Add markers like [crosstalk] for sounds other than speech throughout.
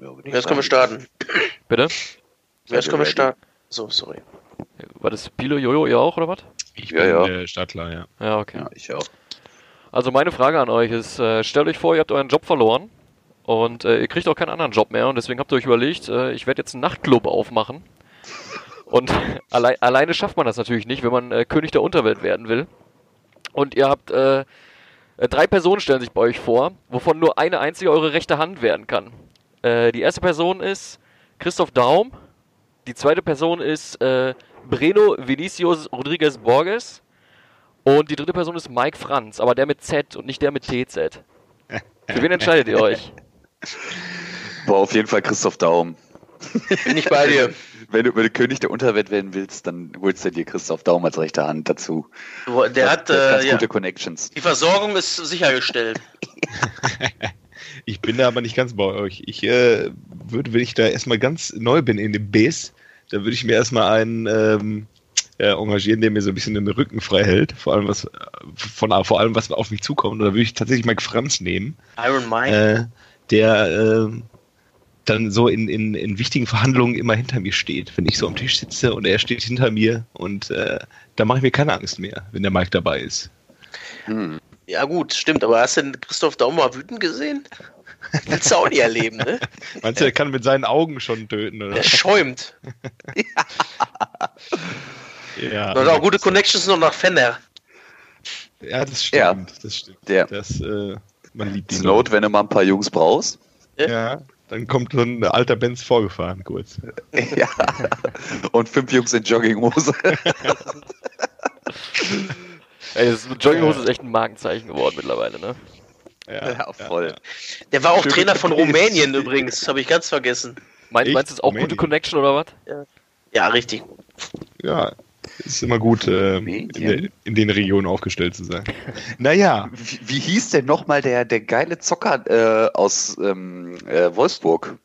[coughs] Ja, Jetzt können wir starten. Bitte? Jetzt können wir starten. So, sorry. War das Pilo Jojo ihr auch oder was? Ich Ja, bin ja. Äh, Startklar, ja. Ja, okay. Ja, ich auch. Also meine Frage an euch ist, äh, stellt euch vor, ihr habt euren Job verloren und äh, ihr kriegt auch keinen anderen Job mehr und deswegen habt ihr euch überlegt, äh, ich werde jetzt einen Nachtclub aufmachen. Und [laughs] allei alleine schafft man das natürlich nicht, wenn man äh, König der Unterwelt werden will. Und ihr habt drei Personen stellen sich bei euch vor, wovon nur eine einzige eure rechte Hand werden kann. Äh, die erste Person ist Christoph Daum. Die zweite Person ist äh, Breno Vinicius Rodriguez Borges. Und die dritte Person ist Mike Franz, aber der mit Z und nicht der mit TZ. Für wen entscheidet ihr euch? [laughs] War auf jeden Fall Christoph Daum. Bin ich bei dir. Wenn du, wenn du König der Unterwelt werden willst, dann holst du dir Christoph Daum als rechte Hand dazu. Der hat, Der ganz äh, ja. gute Connections. Die Versorgung ist sichergestellt. [laughs] Ich bin da aber nicht ganz bei euch. Ich äh, würde, wenn ich da erstmal ganz neu bin in dem Base, da würde ich mir erstmal einen ähm, äh, engagieren, der mir so ein bisschen den Rücken frei hält. Vor allem was von vor allem was auf mich zukommt. Und da würde ich tatsächlich Mike Franz nehmen, Iron Mike. äh, der äh, dann so in, in, in wichtigen Verhandlungen immer hinter mir steht, wenn ich so am Tisch sitze und er steht hinter mir und äh, da mache ich mir keine Angst mehr, wenn der Mike dabei ist. Hm. Ja gut, stimmt, aber hast du den Christoph Daum mal wütend gesehen? Willst du auch nicht erleben, ne? [laughs] Meinst du, er kann mit seinen Augen schon töten, oder? Der schäumt. [laughs] Ja, Und auch gute Connections noch nach Fenner. Ja, das stimmt. Ja. Das stimmt. Der. Das, äh, man liebt ihn. Not, wenn du mal ein paar Jungs brauchst. Ja, dann kommt so ein alter Benz vorgefahren, kurz. [laughs] ja. Und fünf Jungs in Jogginghose. Ey, das Jogginghose ist echt ein Markenzeichen geworden mittlerweile, ne? Ja, [laughs] voll. Der war auch Trainer von. [laughs] Rumänien übrigens, habe ich ganz vergessen. Mein, Echt? meinst du, ist auch Rumänien? gute Connection oder was? Ja, richtig. Ja, ist immer gut, äh, in, der, in den Regionen aufgestellt zu sein. [laughs] Naja, Wie, wie hieß denn nochmal der, der geile Zocker äh, aus ähm, äh, Wolfsburg?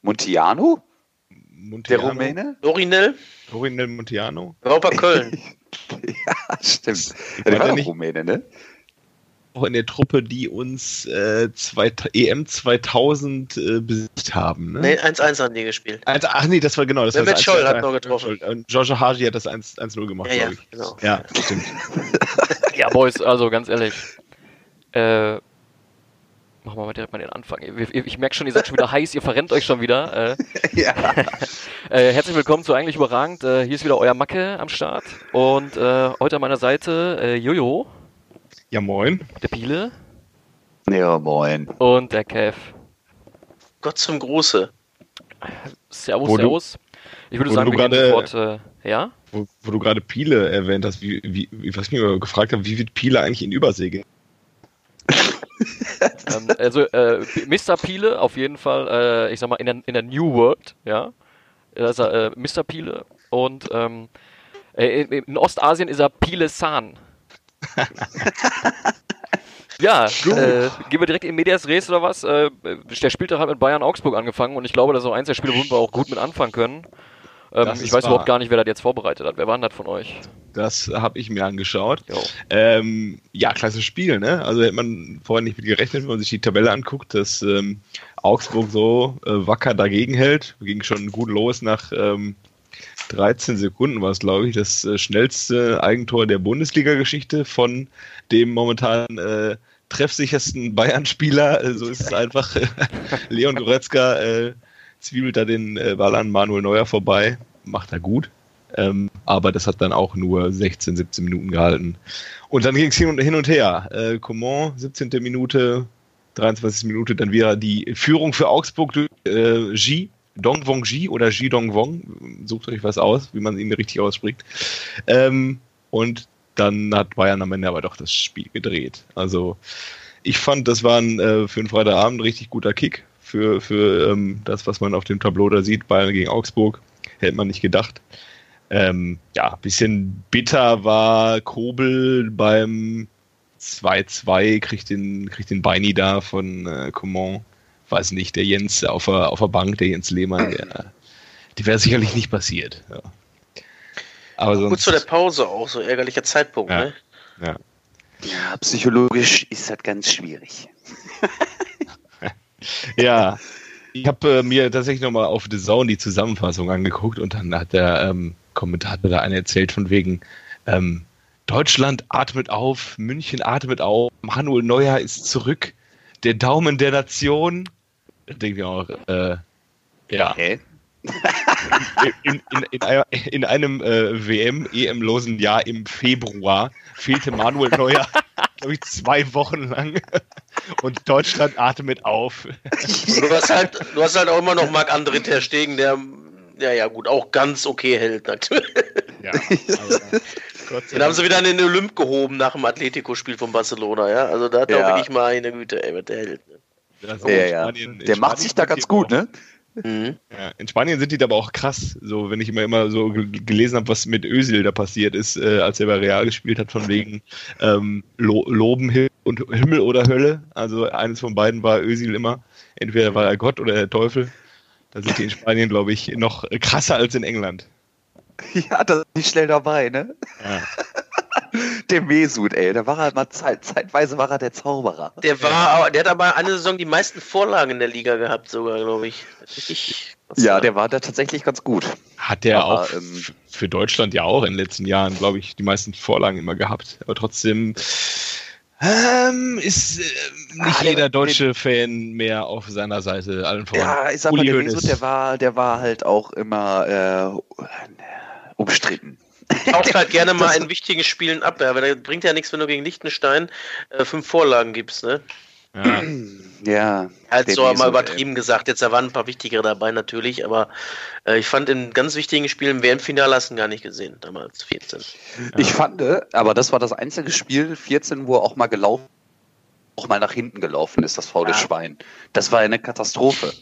Montiano? Der Montiano, Rumäne? Lorinel, Corinel Montiano, bei Köln. [laughs] Ja, stimmt. Ja, der der war doch nicht- Rumäne, ne? auch in der Truppe, die uns äh, zwei, EM 2000 äh, besiegt haben. Ne? Ne, 1-1 haben die gespielt. Also, ach nee, das war genau. Das Mehmet Scholl 1-1. hat noch getroffen. Und George Haji hat das 1 1-0 gemacht, Ja, ja, glaube ich. genau. Ja, stimmt. [laughs] Ja, Boys, also ganz ehrlich. Äh, machen wir mal direkt mal den Anfang. Ich, ich, merke schon, ihr seid schon wieder [laughs] heiß, ihr verrennt euch schon wieder. Äh, [laughs] Ja. [laughs] äh, herzlich willkommen zu Eigentlich Überragend. Äh, hier ist wieder euer Macke am Start. Und äh, heute an meiner Seite äh, Jojo, Ja, moin. der Piele Ja, moin. und der Kev. Gott zum Gruße. Servus, Wo du- Servus. Ich würde wo sagen, du wir gehen gerade- sofort. Äh, ja? Wo, wo du gerade Piele erwähnt hast, wie, wie, wie- was ich mir gefragt habe, wie wird Piele eigentlich in Übersee gehen? [laughs] ähm, also äh, Mr. Piele auf jeden Fall, äh, ich sag mal, in der, in der New World, ja. Da ist er äh, Mr. Piele und ähm, äh, in, in Ostasien ist er Piele San. [laughs] ja, äh, gehen wir direkt in Medias Res oder was? Äh, der Spieltag hat mit Bayern Augsburg angefangen und ich glaube, das ist auch eins der Spiele, wo wir auch gut mit anfangen können. Ähm, ich weiß wahr. überhaupt gar nicht, wer das jetzt vorbereitet hat. Wer war denn das von euch? Das habe ich mir angeschaut. Ähm, ja, klasse Spiel, ne? Also hätte man vorher nicht mit gerechnet, wenn man sich die Tabelle anguckt, dass ähm, Augsburg so äh, wacker dagegen hält. Ging schon gut los nach ähm, 13 Sekunden war es, glaube ich, das äh, schnellste Eigentor der Bundesliga-Geschichte von dem momentan äh, treffsichersten Bayern-Spieler. Äh, so ist es einfach. [laughs] Leon Goretzka äh, zwiebelt da den äh, Ball an Manuel Neuer vorbei. Macht er gut. Ähm, aber das hat dann auch nur 16, 17 Minuten gehalten. Und dann ging es hin und, hin und her. Äh, Coman, 17. Minute, 23. Minute, dann wieder die Führung für Augsburg durch äh, Ji, Dongwong Ji oder Ji Dongwong. Sucht euch was aus, wie man ihn richtig ausspricht. Ähm, und dann hat Bayern am Ende aber doch das Spiel gedreht. Also ich fand, das war ein, äh, für einen Freitagabend ein richtig guter Kick für, für ähm, das, was man auf dem Tableau da sieht, Bayern gegen Augsburg. Hätte man nicht gedacht. Ähm, ja, bisschen bitter war Kobel beim 2-2, kriegt den, kriegt den Beini da von äh, Coman. Weiß nicht, der Jens auf der, auf der Bank, der Jens Lehmann, der, die wäre sicherlich nicht passiert. Ja. Aber sonst, Kurz vor der Pause auch, so ärgerlicher Zeitpunkt, Ja. ne? ja. Ja, psychologisch ist das ganz schwierig. [laughs] [laughs] ja, Ich habe äh, mir tatsächlich nochmal auf The Zone die Zusammenfassung angeguckt und dann hat der ähm, Kommentator da eine erzählt von wegen ähm, Deutschland atmet auf, München atmet auf, Manuel Neuer ist zurück, der Daumen der Nation. Da denke ich auch, äh, ja. Hä? [laughs] In, in, in, in einem äh, WM, EM-losen Jahr im Februar fehlte Manuel Neuer, [laughs] glaube ich, zwei Wochen lang. Und Deutschland atmet auf. Du hast halt, du hast halt auch immer noch Marc-André Ter Stegen, der, ja, ja, gut, auch ganz okay hält, natürlich. Ja, aber Den haben sie wieder in den Olymp gehoben nach dem Atletico-Spiel von Barcelona, ja. Also da hat er Ja. auch wirklich mal eine Güte, ey, was der hält. ne? Also Ja, ja. Spanien- in Der macht Spanien sich da ganz gut, aber ne? Mhm. Ja, in Spanien sind die da aber auch krass. So, wenn ich immer, immer so ge- gelesen habe, was mit Özil da passiert ist, äh, als er bei Real gespielt hat, von wegen ähm, Lo Loben Himmel und Himmel oder Hölle. Also eines von beiden war Özil immer. Entweder war er Gott oder der Teufel. Da sind die in Spanien, glaube ich, noch krasser als in England. [laughs] Ja, das ist nicht schnell dabei, ne? Ja. Der Mesut, ey, da war er mal Zeit, zeitweise war er der Zauberer. Der war, aber- der hat aber eine Saison die meisten Vorlagen in der Liga gehabt, sogar, glaube ich. Richtig. was Ja, der war da tatsächlich ganz gut. Hat der Aber, auch ähm, für Deutschland ja auch in den letzten Jahren, glaube ich, die meisten Vorlagen immer gehabt. Aber trotzdem ähm, ist äh, nicht Ah, der- jeder deutsche Fan mehr auf seiner Seite. Allen voran. Ja, ich sag mal, Uli der. Mesut, der war, der war halt auch immer äh, umstritten. Taucht halt gerne mal in wichtigen Spielen ab, ja, weil das bringt ja nichts, wenn du gegen Liechtenstein äh, fünf Vorlagen gibst, ne? Ja. Ja. Halt so mal übertrieben gesagt, jetzt da waren ein paar wichtigere dabei natürlich, aber äh, ich fand in ganz wichtigen Spielen im WM-Finale hast du ihn gar nicht gesehen, damals 14. Ich fand, äh, aber das war das einzige Spiel, 14, wo er auch mal gelaufen, auch mal nach hinten gelaufen ist, das faule Ja. Schwein. Das war eine Katastrophe.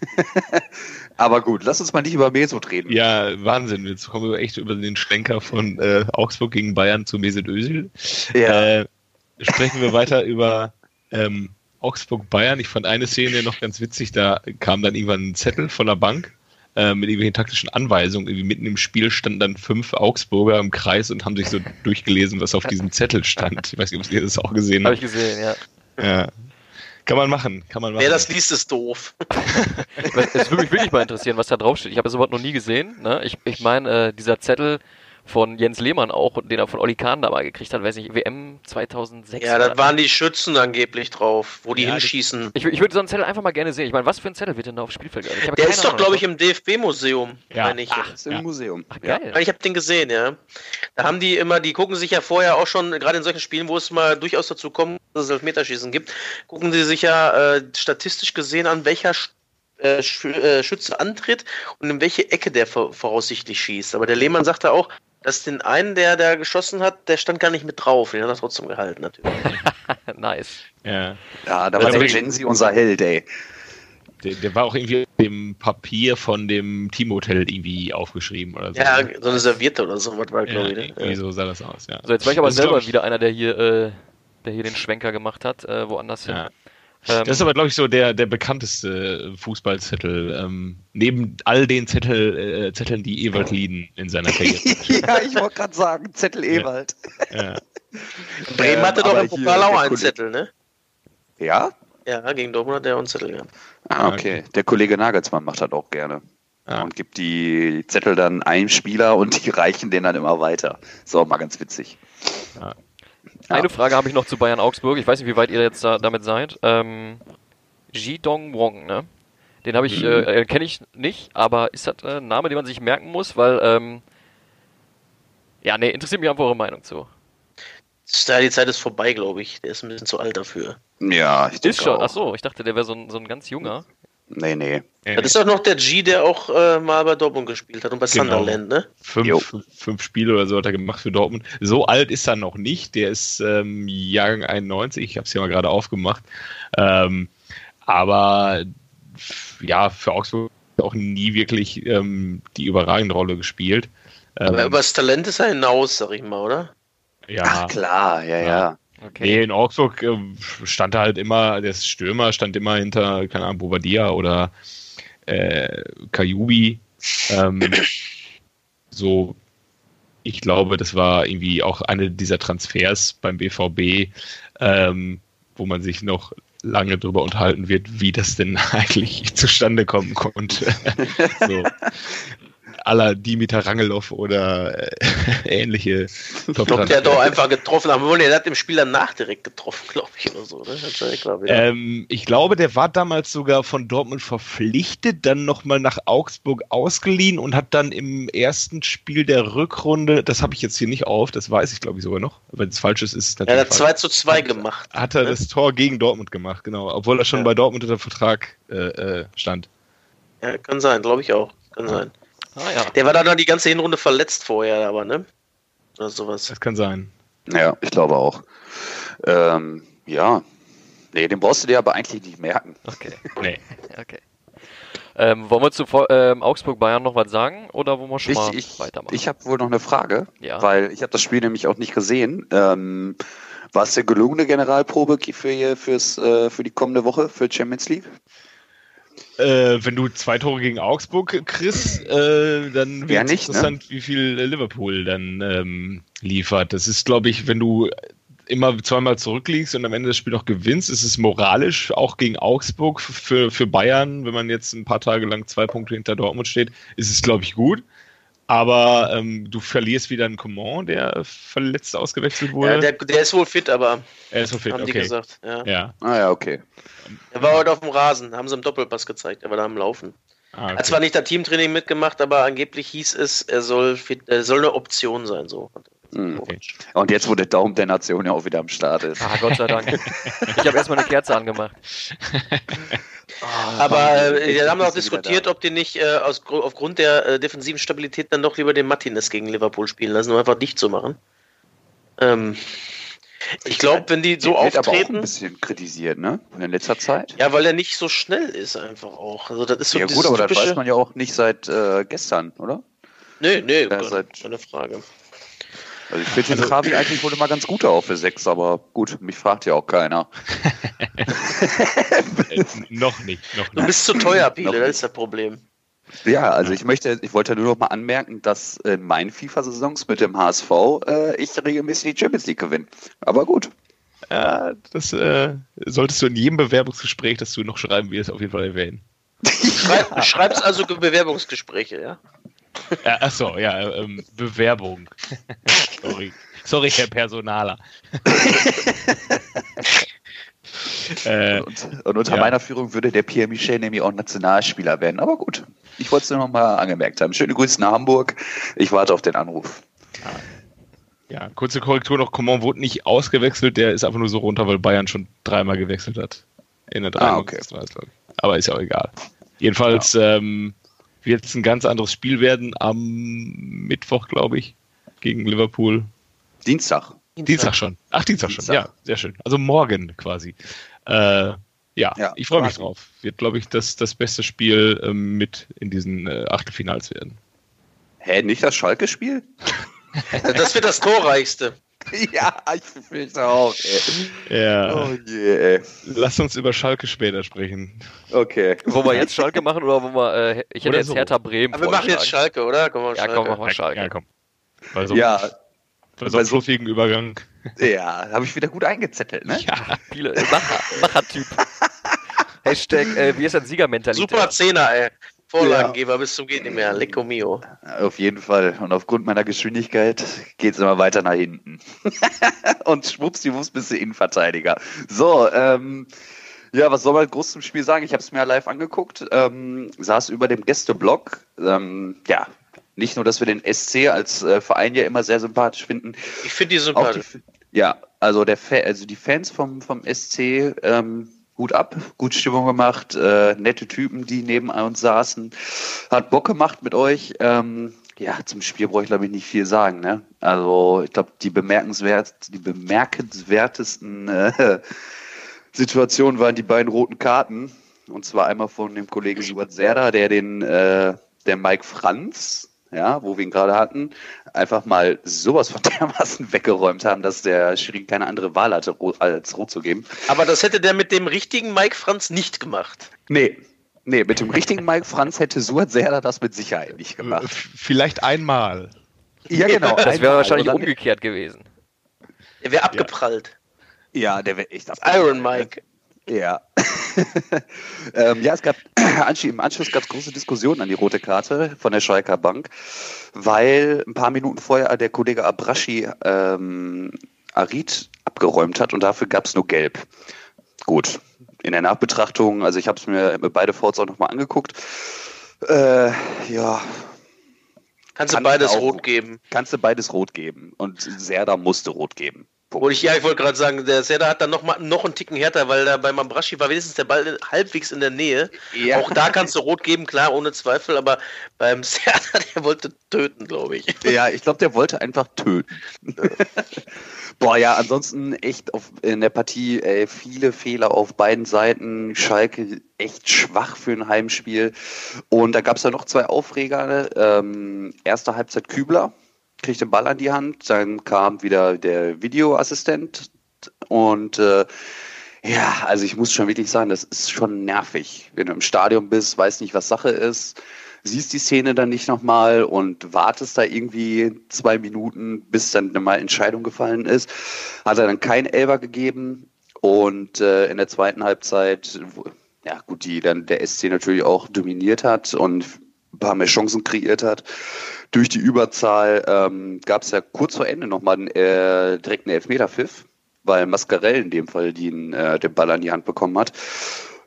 [laughs] aber gut, lass uns mal nicht über Mesut reden. ja, Wahnsinn. Jetzt kommen wir echt über den Schlenker von äh, Augsburg gegen Bayern zu Mesut Özil. Ja. Äh, sprechen wir weiter [laughs] über ähm, Augsburg-Bayern. Ich fand eine Szene noch ganz witzig. Da kam dann irgendwann ein Zettel von der Bank äh, mit irgendwelchen taktischen Anweisungen. Irgendwie mitten im Spiel standen dann fünf Augsburger im Kreis und haben sich so durchgelesen, was auf diesem Zettel stand. Ich weiß nicht, ob ihr das auch gesehen Habe ich habt. gesehen, ja. Ja. Kann man machen, kann man machen. Wer das liest, ist doof. [laughs] Es würde mich wirklich mal interessieren, was da draufsteht. Ich habe das überhaupt noch nie gesehen. Ne? Ich, ich meine, äh, dieser Zettel von Jens Lehmann auch, den er von Olli Kahn dabei gekriegt hat, weiß nicht, WM 2006. Ja, das waren die Schützen angeblich drauf, wo die Ja, hinschießen. ich, ich würde so einen Zettel einfach mal gerne sehen. Ich meine, was für ein Zettel wird denn da aufs Spielfeld? Ich habe Der keine ist doch, glaube ich, im DFB-Museum, Ja. meine ich. Das ist im Ja. Museum. Ach, Ja. geil. Ja, Ich habe den gesehen, ja. Da haben die immer, die gucken sich ja vorher auch schon, gerade in solchen Spielen, wo es mal durchaus dazu kommt, dass es Elfmeterschießen gibt, gucken sie sich ja äh, statistisch gesehen an, welcher äh, äh, Schütze antritt und in welche Ecke der vor voraussichtlich schießt. Aber der Lehmann sagte auch, dass den einen, der da geschossen hat, der stand gar nicht mit drauf. Den hat er trotzdem gehalten, natürlich. [laughs] nice. ja. Ja, da Ja, war der aber- Gensi unser Held, ey. Der, der war auch irgendwie auf dem Papier von dem Teamhotel irgendwie aufgeschrieben oder so. Ja, so eine Serviette oder so, was war, ja, glaube ich. Ne? so sah das aus, ja. So, jetzt war ich aber Das selber ich, wieder einer, der hier, äh, der hier den Schwenker gemacht hat, äh, woanders hin. Ja. Ähm, Das ist aber, glaube ich, so der, der bekannteste Fußballzettel. Ähm, neben all den Zettel, äh, Zetteln, die Ewald Lieden in seiner Karriere. [laughs] ja, ich wollte gerade sagen, Zettel Ewald. ja. [laughs] Bremen Ähm, hatte doch im Pokal auch einen Zettel, ne? Ja? Ja, gegen Dortmund hat der auch einen Zettel gehabt. Ah, okay. Der Kollege Nagelsmann macht das auch gerne. Ja. Und gibt die Zettel dann einem Spieler und die [laughs] reichen den dann immer weiter. Ist auch mal ganz witzig. Eine Frage habe ich noch zu Bayern Augsburg. Ich weiß nicht, wie weit ihr jetzt da, damit seid. Ähm, Ji Dong Wong, ne? Den habe ich, Mhm. äh, kenne ich nicht, aber ist das äh, ein Name, den man sich merken muss? Weil, ähm, ja, nee, interessiert mich einfach eure Meinung zu. Ja, die Zeit ist vorbei, glaube ich. Der ist ein bisschen zu alt dafür. Ja, ich denke Ist schon, auch. ach so, ich dachte, der wäre so ein, so ein ganz junger. Nee, nee. Das ist doch noch der G, der auch äh, mal bei Dortmund gespielt hat und bei Genau. Sunderland, ne? Fünf, fünf Spiele oder so hat er gemacht für Dortmund. So alt ist er noch nicht. Der ist ähm, Jahrgang 91. Ich habe es ja mal gerade aufgemacht. Ähm, aber ja, für Augsburg hat er auch nie wirklich ähm, die überragende Rolle gespielt. Ähm, Aber über das Talent ist er hinaus, sag ich mal, oder? ja, Ach klar, ja, ja. Okay. Nee, in Augsburg äh, stand halt immer, der Stürmer stand immer hinter, keine Ahnung, Bobadilla oder äh, Kajubi. Ähm, [coughs] so, ich glaube, das war irgendwie auch eine dieser Transfers beim BVB, ähm, wo man sich noch lange drüber unterhalten wird, wie das denn [laughs] eigentlich zustande kommen konnte. [laughs] so aller Dimitar Rangelov oder äh, [laughs] ähnliche Ich glaube, der hat doch einfach getroffen. Aber der hat im Spiel danach direkt getroffen, [laughs] glaube ich, oder so. Ne? Ich, glaub, ja. ähm, ich glaube, der war damals sogar von Dortmund verpflichtet, dann nochmal nach Augsburg ausgeliehen und hat dann im ersten Spiel der Rückrunde, das habe ich jetzt hier nicht auf, das weiß ich glaube ich sogar noch, wenn es falsch ist, ist es natürlich. Er hat 2 zu 2 gemacht. Hat er ne? das Tor gegen Dortmund gemacht, genau, obwohl er schon ja. bei Dortmund unter Vertrag äh, äh, stand. Ja, kann sein, glaube ich auch. Kann ja. sein. Ah, ja. Der war dann noch die ganze Hinrunde verletzt vorher, aber, ne? Oder sowas. Das kann sein. Ja, ich glaube auch. Ähm, ja. Nee, den brauchst du dir aber eigentlich nicht merken. Okay. [laughs] nee. okay. Ähm, wollen wir zu ähm, Augsburg-Bayern noch was sagen oder wollen wir schon ich, mal ich, weitermachen? Ich habe wohl noch eine Frage, ja. weil ich habe das Spiel nämlich auch nicht gesehen. Ähm, war es der gelungene Generalprobe für, fürs, äh, für die kommende Woche, für Champions League? Äh, wenn du zwei Tore gegen Augsburg kriegst, äh, dann wird es ne? interessant, ne? wie viel Liverpool dann ähm, liefert. Das ist, glaube ich, wenn du immer zweimal zurückliegst und am Ende das Spiel noch gewinnst, ist es moralisch auch gegen Augsburg für, für Bayern, wenn man jetzt ein paar Tage lang zwei Punkte hinter Dortmund steht, ist es, glaube ich, gut. Aber ähm, du verlierst wieder einen Coman, der verletzt ausgewechselt wurde. Ja, der, der, ist wohl fit, aber. Er ist wohl fit, haben okay. die gesagt. Ja. ja. Ah ja, okay. Er war heute auf dem Rasen, haben sie im Doppelpass gezeigt, er war da am Laufen. Ah, okay. Hat zwar nicht das Teamtraining mitgemacht, aber angeblich hieß es, er soll, fit, er soll eine Option sein. So. Hm. Okay. Und jetzt, wo der Daumen der Nation ja auch wieder am Start ist. Ah, Gott sei Dank. [laughs] ich habe erstmal eine Kerze angemacht. Oh, aber äh, wir haben auch diskutiert, ob die nicht äh, aus, aufgrund der äh, defensiven Stabilität dann doch lieber den Martinez gegen Liverpool spielen lassen, um einfach dicht zu machen. Ähm, ich glaube, wenn die so auftreten. Aber auch ein bisschen kritisiert, ne? In letzter Zeit. Ja, weil er nicht so schnell ist, einfach auch. Also, das ist so ja, gut, aber das weiß man ja auch nicht seit äh, gestern, oder? Nee, nee, ja, seit... keine Frage. Also ich finde also, Travi eigentlich wohl immer ganz gut auf für sechs, aber gut, mich fragt ja auch keiner. [laughs] noch nicht, noch nicht. Du bist zu teuer, Biele, das ist das Problem. Ja, also ich möchte, ich wollte nur noch mal anmerken, dass in meinen FIFA-Saisons mit dem HSV äh, ich regelmäßig die Champions League gewinne. Aber gut. Ja, das äh, solltest du in jedem Bewerbungsgespräch, das du noch schreiben wirst, auf jeden Fall erwähnen. Schreib, schreibst also Bewerbungsgespräche, ja? ja achso, ja, ähm, Bewerbung. Sorry. Sorry, Herr Personaler. [laughs] äh, und, und, unter ja. meiner Führung würde der Pierre Michel nämlich auch Nationalspieler werden. Aber gut, ich wollte es nur noch mal angemerkt haben. Schöne Grüße nach Hamburg. Ich warte auf den Anruf. Ja, kurze Korrektur noch. Coman wurde nicht ausgewechselt. Der ist einfach nur so runter, weil Bayern schon dreimal gewechselt hat. In der ah, okay. Aber ist ja auch egal. Jedenfalls ja. ähm, wird es ein ganz anderes Spiel werden am Mittwoch, glaube ich, gegen Liverpool. Dienstag. Dienstag schon. Ach, Dienstag, Dienstag, schon. Ja, sehr schön. Also morgen quasi. Äh, ja, ja, ich freue mich drauf. Wird, glaube ich, das, das beste Spiel ähm, mit in diesen äh, Achtelfinals werden. Hä, nicht das Schalke-Spiel? [laughs] das wird das torreichste. [laughs] ja, ich fürchte auch. Ey. Ja. Oh je, ey. Lass uns über Schalke später sprechen. Okay. Wo wir jetzt Schalke machen oder wo wir. Äh, ich hätte oder jetzt so. Hertha Bremen. Aber wir machen jetzt Schalke, oder? Komm, mal ja, komm, mach mal Schalke. Ja, komm. Weil so ja. Bei so einem fluffigen Übergang. Ja, habe ich wieder gut eingezettelt, ne? Ja, viele. Macher, Macher-Typ. [laughs] Hashtag, äh, wie ist das Siegermentalität? Super Zehner, ey. Vorlagengeber ja. bis zum geht nicht mehr. Lecco mio. Auf jeden Fall. Und aufgrund meiner Geschwindigkeit geht es immer weiter nach hinten. [laughs] Und schwuppsdiwupps bist du Innenverteidiger. So, ähm, ja, was soll man groß zum Spiel sagen? Ich habe es mir live angeguckt, ähm, saß über dem Gästeblock. Ähm, ja, nicht nur, dass wir den SC als äh, Verein ja immer sehr sympathisch finden. Ich finde die sympathisch. Die, ja, also der also die Fans vom, vom SC ähm, gut ab, gut Stimmung gemacht, äh, nette Typen, die neben uns saßen. Hat Bock gemacht mit euch. Ähm, ja, zum Spiel brauche ich glaube ich nicht viel sagen. Ne? Also ich glaube, die bemerkenswert, die bemerkenswertesten äh, [laughs] Situationen waren die beiden roten Karten. Und zwar einmal von dem Kollegen Subert Serda, der den äh, der Mike Franz ja, wo wir ihn gerade hatten, einfach mal sowas von [laughs] dermaßen weggeräumt haben, dass der Schiri keine andere Wahl hatte, als rot zu geben. Aber das hätte der mit dem richtigen Mike Franz nicht gemacht. Nee. Nee, mit dem richtigen Mike Franz hätte Suat Serda das mit Sicherheit nicht gemacht. Vielleicht einmal. Ja, genau. Das wäre wahrscheinlich umgekehrt gewesen. Der wäre abgeprallt. Ja, der wäre echt abgeprallt. Iron Mike. Ja. [laughs] ähm, ja, es gab [clears throat] im Anschluss gab es große Diskussionen an die rote Karte von der Schalker Bank, weil ein paar Minuten vorher der Kollege Abraschi ähm, Arid abgeräumt hat und dafür gab es nur Gelb. Gut. In der Nachbetrachtung, also ich habe es mir beide Fouls auch nochmal angeguckt. Äh, ja, Kannst du beides auch, rot geben? Kannst du beides rot geben. Und Serda musste rot geben. Und ich, ja, ich wollte gerade sagen, der Serda hat dann noch, mal, noch einen Ticken härter, weil da bei Mambraschi war wenigstens der Ball halbwegs in der Nähe. Ja. Auch da kannst du rot geben, klar, ohne Zweifel, aber beim [laughs] Serda, der wollte töten, glaube ich. Ja, ich glaube, der wollte einfach töten. [laughs] Boah, ja, ansonsten echt auf, in der Partie ey, viele Fehler auf beiden Seiten. Schalke echt schwach für ein Heimspiel. Und da gab es ja noch zwei Aufreger. Ähm, erste Halbzeit Kübler kriegt den Ball an die Hand, dann kam wieder der Videoassistent und äh, ja, also ich muss schon wirklich sagen, das ist schon nervig, wenn du im Stadion bist, weißt nicht, was Sache ist, siehst die Szene dann nicht nochmal und wartest da irgendwie zwei Minuten, bis dann mal Entscheidung gefallen ist. Hat er dann kein Elber gegeben und äh, in der zweiten Halbzeit, ja gut, die dann der SC natürlich auch dominiert hat und ein paar mehr Chancen kreiert hat. Durch die Überzahl ähm, gab es ja kurz vor Ende nochmal einen äh, direkten Elfmeterpfiff, weil Mascarell in dem Fall den, äh, den Ball an die Hand bekommen hat.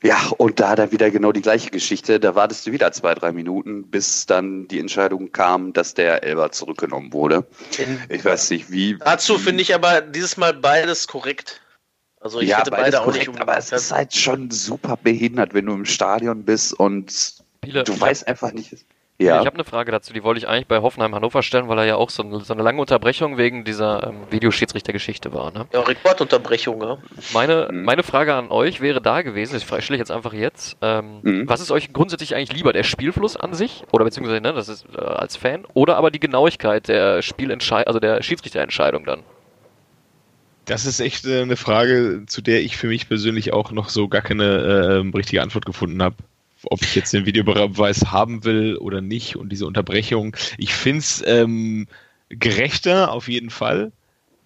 Ja, und da dann wieder genau die gleiche Geschichte. Da wartest du wieder zwei, drei Minuten, bis dann die Entscheidung kam, dass der Elber zurückgenommen wurde. Ich weiß nicht, wie. Dazu finde ich aber dieses Mal beides korrekt. Also ich ja, hätte beide auch korrekt, nicht Aber es ist halt schon super behindert, wenn du im Stadion bist und Spiele, du weißt einfach nicht. Ja. Ich habe eine Frage dazu, die wollte ich eigentlich bei Hoffenheim Hannover stellen, weil er ja auch so eine, so eine lange Unterbrechung wegen dieser ähm, Videoschiedsrichtergeschichte war. Ne? Ja, Rekordunterbrechung, ja. Meine, mhm. meine Frage an euch wäre da gewesen, ich stelle jetzt einfach jetzt, ähm, mhm. was ist euch grundsätzlich eigentlich lieber, der Spielfluss an sich, oder beziehungsweise, ne, das ist äh, als Fan, oder aber die Genauigkeit der Spielentscheidung, also der Schiedsrichterentscheidung dann? Das ist echt äh, eine Frage, zu der ich für mich persönlich auch noch so gar keine äh, richtige Antwort gefunden habe ob ich jetzt den Videobeweis haben will oder nicht und diese Unterbrechung. Ich finde es ähm, gerechter auf jeden Fall,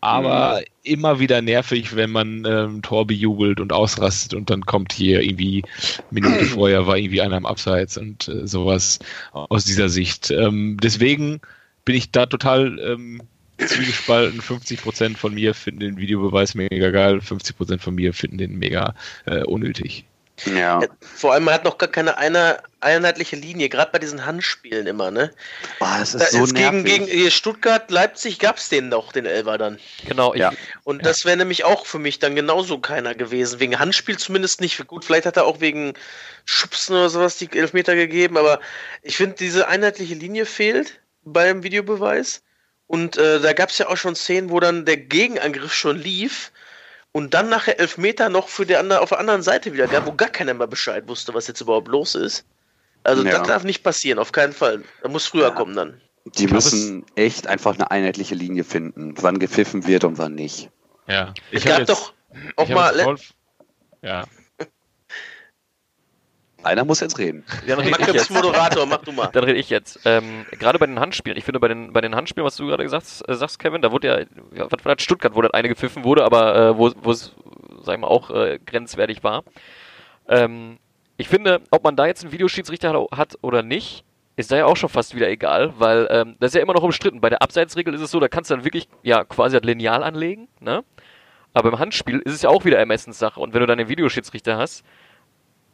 aber mhm. immer wieder nervig, wenn man ähm, Tor bejubelt und ausrastet und dann kommt hier irgendwie Minute [clears throat] vorher war irgendwie einer am Abseits und äh, sowas aus dieser Sicht. Ähm, deswegen bin ich da total ähm, zwiegespalten. 50% von mir finden den Videobeweis mega geil, 50% von mir finden den mega äh, unnötig. Ja. Vor allem, man hat noch gar keine eine, einheitliche Linie, gerade bei diesen Handspielen immer, ne? Oh, das ist da so ist gegen, gegen Stuttgart, Leipzig gab es den doch, den Elfer dann. Genau, ja. Und ja. das wäre nämlich auch für mich dann genauso keiner gewesen. Wegen Handspiel zumindest nicht. Gut, vielleicht hat er auch wegen Schubsen oder sowas die Elfmeter gegeben, aber ich finde, diese einheitliche Linie fehlt beim Videobeweis. Und äh, da gab es ja auch schon Szenen, wo dann der Gegenangriff schon lief und dann nachher Elfmeter noch für die andere, auf der anderen Seite wieder gab, wo gar keiner mehr Bescheid wusste, was jetzt überhaupt los ist. Also ja. das darf nicht passieren, auf keinen Fall. Da muss früher ja. kommen dann. Die müssen echt einfach eine einheitliche Linie finden, wann gepfiffen wird und wann nicht. Ja. Ich es gab jetzt, doch auch mal. Ja. Einer muss jetzt reden. Dann rede ich jetzt. Moderator, mach du mal. Dann rede ich jetzt. Ähm, gerade bei den Handspielen, ich finde bei den, bei den Handspielen, was du gerade gesagt äh, sagst, Kevin, da wurde ja, ja was war das, Stuttgart, wo das eine gepfiffen wurde, aber äh, wo es, sag ich mal, auch äh, grenzwertig war. Ähm, ich finde, ob man da jetzt einen Videoschiedsrichter hat oder nicht, ist da ja auch schon fast wieder egal, weil ähm, das ist ja immer noch umstritten. Bei der Abseitsregel ist es so, da kannst du dann wirklich ja quasi das Lineal anlegen, ne? Aber im Handspiel ist es ja auch wieder Ermessenssache. Und wenn du dann den Videoschiedsrichter hast,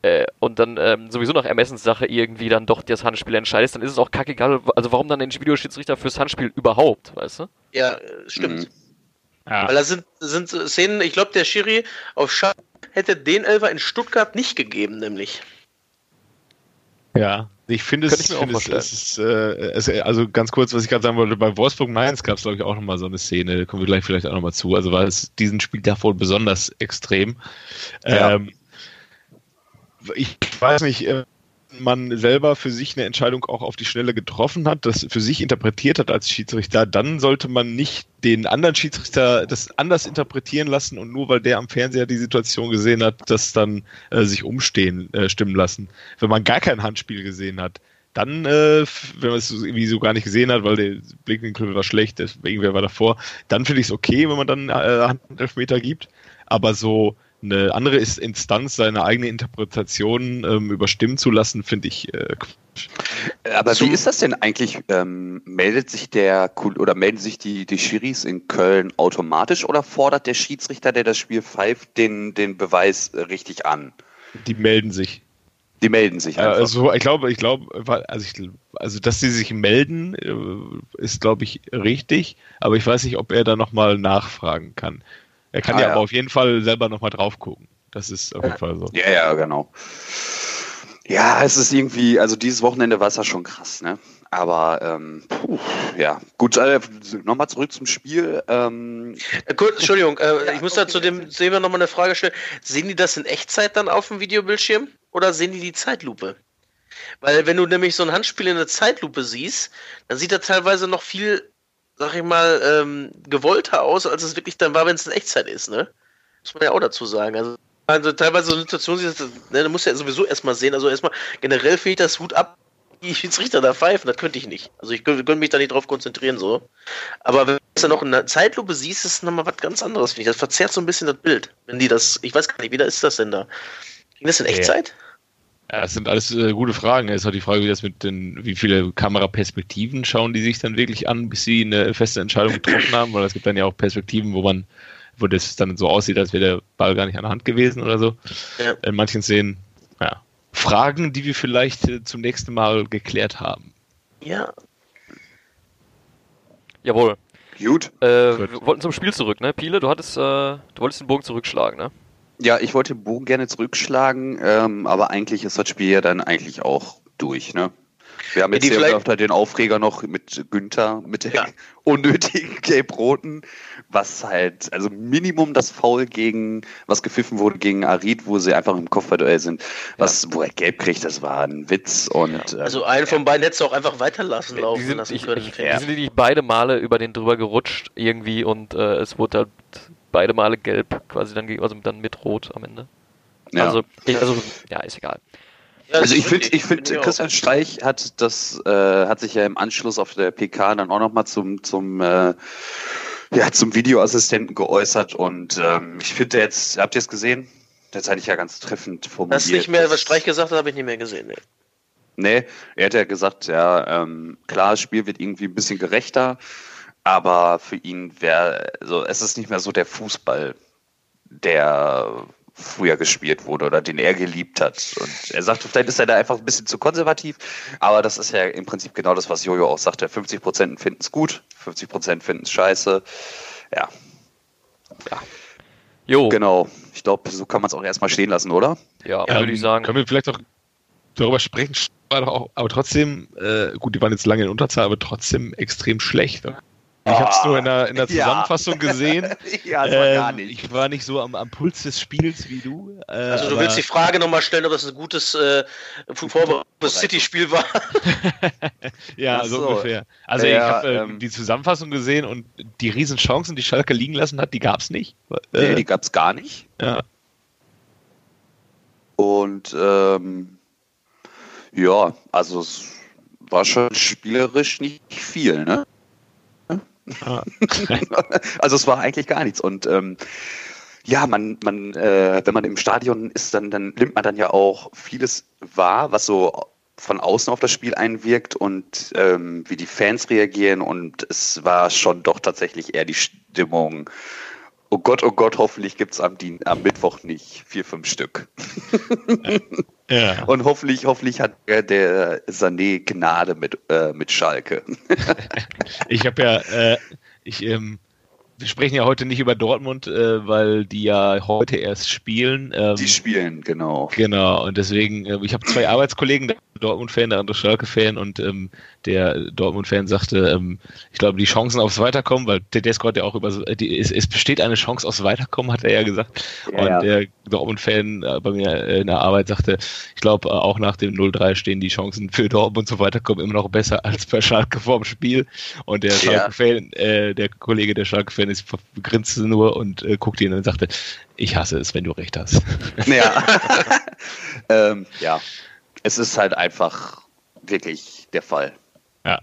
äh, und dann ähm, sowieso nach Ermessenssache irgendwie dann doch das Handspiel entscheidest, dann ist es auch kackegal. Also warum dann den Videoschiedsrichter fürs Handspiel überhaupt, weißt du? Ja, stimmt. Mhm. Ja. Weil da sind, sind Szenen, ich glaube, der Schiri auf Schach hätte den Elfer in Stuttgart nicht gegeben, nämlich. Ja, ich finde es, ich find es, es ist, äh, es, also ganz kurz, was ich gerade sagen wollte, bei Wolfsburg Mainz gab es, glaube ich, auch nochmal so eine Szene, da kommen wir gleich vielleicht auch nochmal zu, also war es diesen Spiel davor besonders extrem. Ja. Ähm, ich weiß nicht, äh, man selber für sich eine Entscheidung auch auf die Schnelle getroffen hat, das für sich interpretiert hat als Schiedsrichter, dann sollte man nicht den anderen Schiedsrichter das anders interpretieren lassen und nur weil der am Fernseher die Situation gesehen hat, das dann äh, sich umstehen, äh, stimmen lassen. Wenn man gar kein Handspiel gesehen hat, dann, äh, wenn man es irgendwie so gar nicht gesehen hat, weil der Blickwinkel war schlecht, irgendwer war davor, dann finde ich es okay, wenn man dann äh, Handelfmeter gibt. Aber so eine andere Instanz seine eigene Interpretation ähm, überstimmen zu lassen, finde ich äh, aber wie ist das denn eigentlich? Ähm, meldet sich der oder melden sich die, die Schiris in Köln automatisch oder fordert der Schiedsrichter, der das Spiel pfeift, den, den Beweis richtig an? Die melden sich. Die melden sich einfach. Also ich glaube, ich glaube, also, ich, also dass sie sich melden, äh, ist glaube ich richtig, aber ich weiß nicht, ob er da nochmal nachfragen kann. Er kann ah, ja, ja, aber auf jeden Fall selber nochmal drauf gucken. Das ist auf jeden Fall so. Ja, ja, genau. Ja, es ist irgendwie, also dieses Wochenende war es ja schon krass, ne? Aber ähm, puh, ja, gut, äh, nochmal zurück zum Spiel. Ähm, äh, gut, Entschuldigung, äh, ja, ich muss da zu dem Thema nochmal eine Frage stellen. Sehen die das in Echtzeit dann auf dem Videobildschirm oder sehen die die Zeitlupe? Weil wenn du nämlich so ein Handspiel in der Zeitlupe siehst, dann sieht er teilweise noch viel, sag ich mal, ähm, gewollter aus, als es wirklich dann war, wenn es in Echtzeit ist, ne? Muss man ja auch dazu sagen. Also also teilweise so Situationen, ne, du musst ja sowieso erstmal sehen. Also erstmal generell fehlt das Hut ab, die Schiedsrichter da pfeifen, das könnte ich nicht. Also ich könnte mich da nicht drauf konzentrieren so. Aber wenn du es dann noch in der Zeitlupe siehst, ist es nochmal was ganz anderes, finde ich. Das verzerrt so ein bisschen das Bild. Wenn die das, ich weiß gar nicht, wie da ist das denn da? Ging das in Echtzeit? Ja, das sind alles äh, gute Fragen. Es ist halt die Frage, wie das mit den, wie viele Kameraperspektiven schauen die sich dann wirklich an, bis sie eine feste Entscheidung getroffen haben, weil es gibt dann ja auch Perspektiven, wo man wo das dann so aussieht, als wäre der Ball gar nicht an der Hand gewesen oder so. Ja. In manchen Szenen, ja. Fragen, die wir vielleicht äh, zum nächsten Mal geklärt haben. Ja. Jawohl. Gut. Äh, wir wollten zum Spiel zurück, ne? Piele, du hattest, äh, du wolltest den Bogen zurückschlagen, ne? Ja, ich wollte den Bogen gerne zurückschlagen, ähm, aber eigentlich ist das Spiel ja dann eigentlich auch durch, ne? Wir haben jetzt ja, hier öfter den Aufreger noch mit Günther, mit der ja. [laughs] unnötigen Gelb-Roten, was halt, also Minimum das Foul gegen, was gepfiffen wurde gegen Arid, wo sie einfach im Kopfballduell sind, was, ja. wo er Gelb kriegt, das war ein Witz und. Äh, also einen von beiden hättest du auch einfach weiterlassen laufen sind, lassen ich, können. Ich, die sind nicht beide Male über den drüber gerutscht irgendwie und äh, es wurde halt beide Male gelb, quasi dann, also dann mit Rot am Ende. Ja. Also, ich, also, ja, ist egal. Ja, also ich finde, ich finde, find, Christian Streich hat das, äh, hat sich ja im Anschluss auf der PK dann auch nochmal zum, zum, äh, ja, zum Videoassistenten geäußert und ähm, ich finde jetzt, habt ihr es gesehen? Das hatte ich ja ganz treffend formuliert. Hast nicht mehr, was Streich gesagt hat, habe ich nicht mehr gesehen. Nee. Nee, er hat ja gesagt, ja, ähm, klar, das Spiel wird irgendwie ein bisschen gerechter, aber für ihn wäre, also es ist nicht mehr so der Fußball, der früher gespielt wurde oder den er geliebt hat. Und er sagt, vielleicht ist er da einfach ein bisschen zu konservativ, aber das ist ja im Prinzip genau das, was Jojo auch sagte. 50% finden es gut, 50% finden es scheiße. Ja. Ja. Jo. Genau. Ich glaube, so kann man es auch erstmal stehen lassen, oder? Ja, ja würde ich sagen. Können wir vielleicht auch darüber sprechen, aber trotzdem, äh, gut, die waren jetzt lange in Unterzahl, aber trotzdem extrem schlecht. Ne? Ich habe es nur in der, in der [laughs] Zusammenfassung ja. gesehen. [laughs] ja, das war ähm, gar nicht. Ich war nicht so am, am Puls des Spiels wie du. Äh, also du willst die Frage nochmal stellen, ob das ein gutes äh, City-Spiel war? [laughs] ja, so. so. ungefähr. Also ja, ich habe äh, ähm, die Zusammenfassung gesehen und die riesen Chancen, die Schalke liegen lassen hat, die gab es nicht. Nee, die gab es gar nicht. Ja. Und ähm, ja, also es war schon spielerisch nicht viel, ne? [laughs] also es war eigentlich gar nichts. Und ähm, ja, man, man, äh, wenn man im Stadion ist, dann, dann nimmt man dann ja auch vieles wahr, was so von außen auf das Spiel einwirkt und ähm, wie die Fans reagieren. Und es war schon doch tatsächlich eher die Stimmung. Oh Gott, oh Gott, hoffentlich gibt es am, am Mittwoch nicht vier, fünf Stück. Ja. [laughs] Und hoffentlich, hoffentlich hat der Sané Gnade mit, äh, mit Schalke. [laughs] ich habe ja, äh, ich, ähm, wir sprechen ja heute nicht über Dortmund, äh, weil die ja heute erst spielen. Ähm, die spielen, genau. Genau, und deswegen, äh, ich habe zwei Arbeitskollegen, der Dortmund-Fan, der andere Schalke-Fan und ähm, der Dortmund-Fan sagte, ähm, ich glaube, die Chancen aufs Weiterkommen, weil der Desk hat ja auch über, die, es, es, besteht eine Chance aufs Weiterkommen, hat er ja gesagt. Ja, und ja. der Dortmund-Fan äh, bei mir in der Arbeit sagte, ich glaube, äh, auch nach dem 0-3 stehen die Chancen für Dortmund zum Weiterkommen immer noch besser als bei Schalke vorm Spiel. Und der Schalke-Fan, äh, der Kollege der Schalke-Fan ist grinste nur und äh, guckte ihn und sagte, ich hasse es, wenn du recht hast. Ja. [laughs] [laughs] ähm, ja. Es ist halt einfach wirklich der Fall. Ja.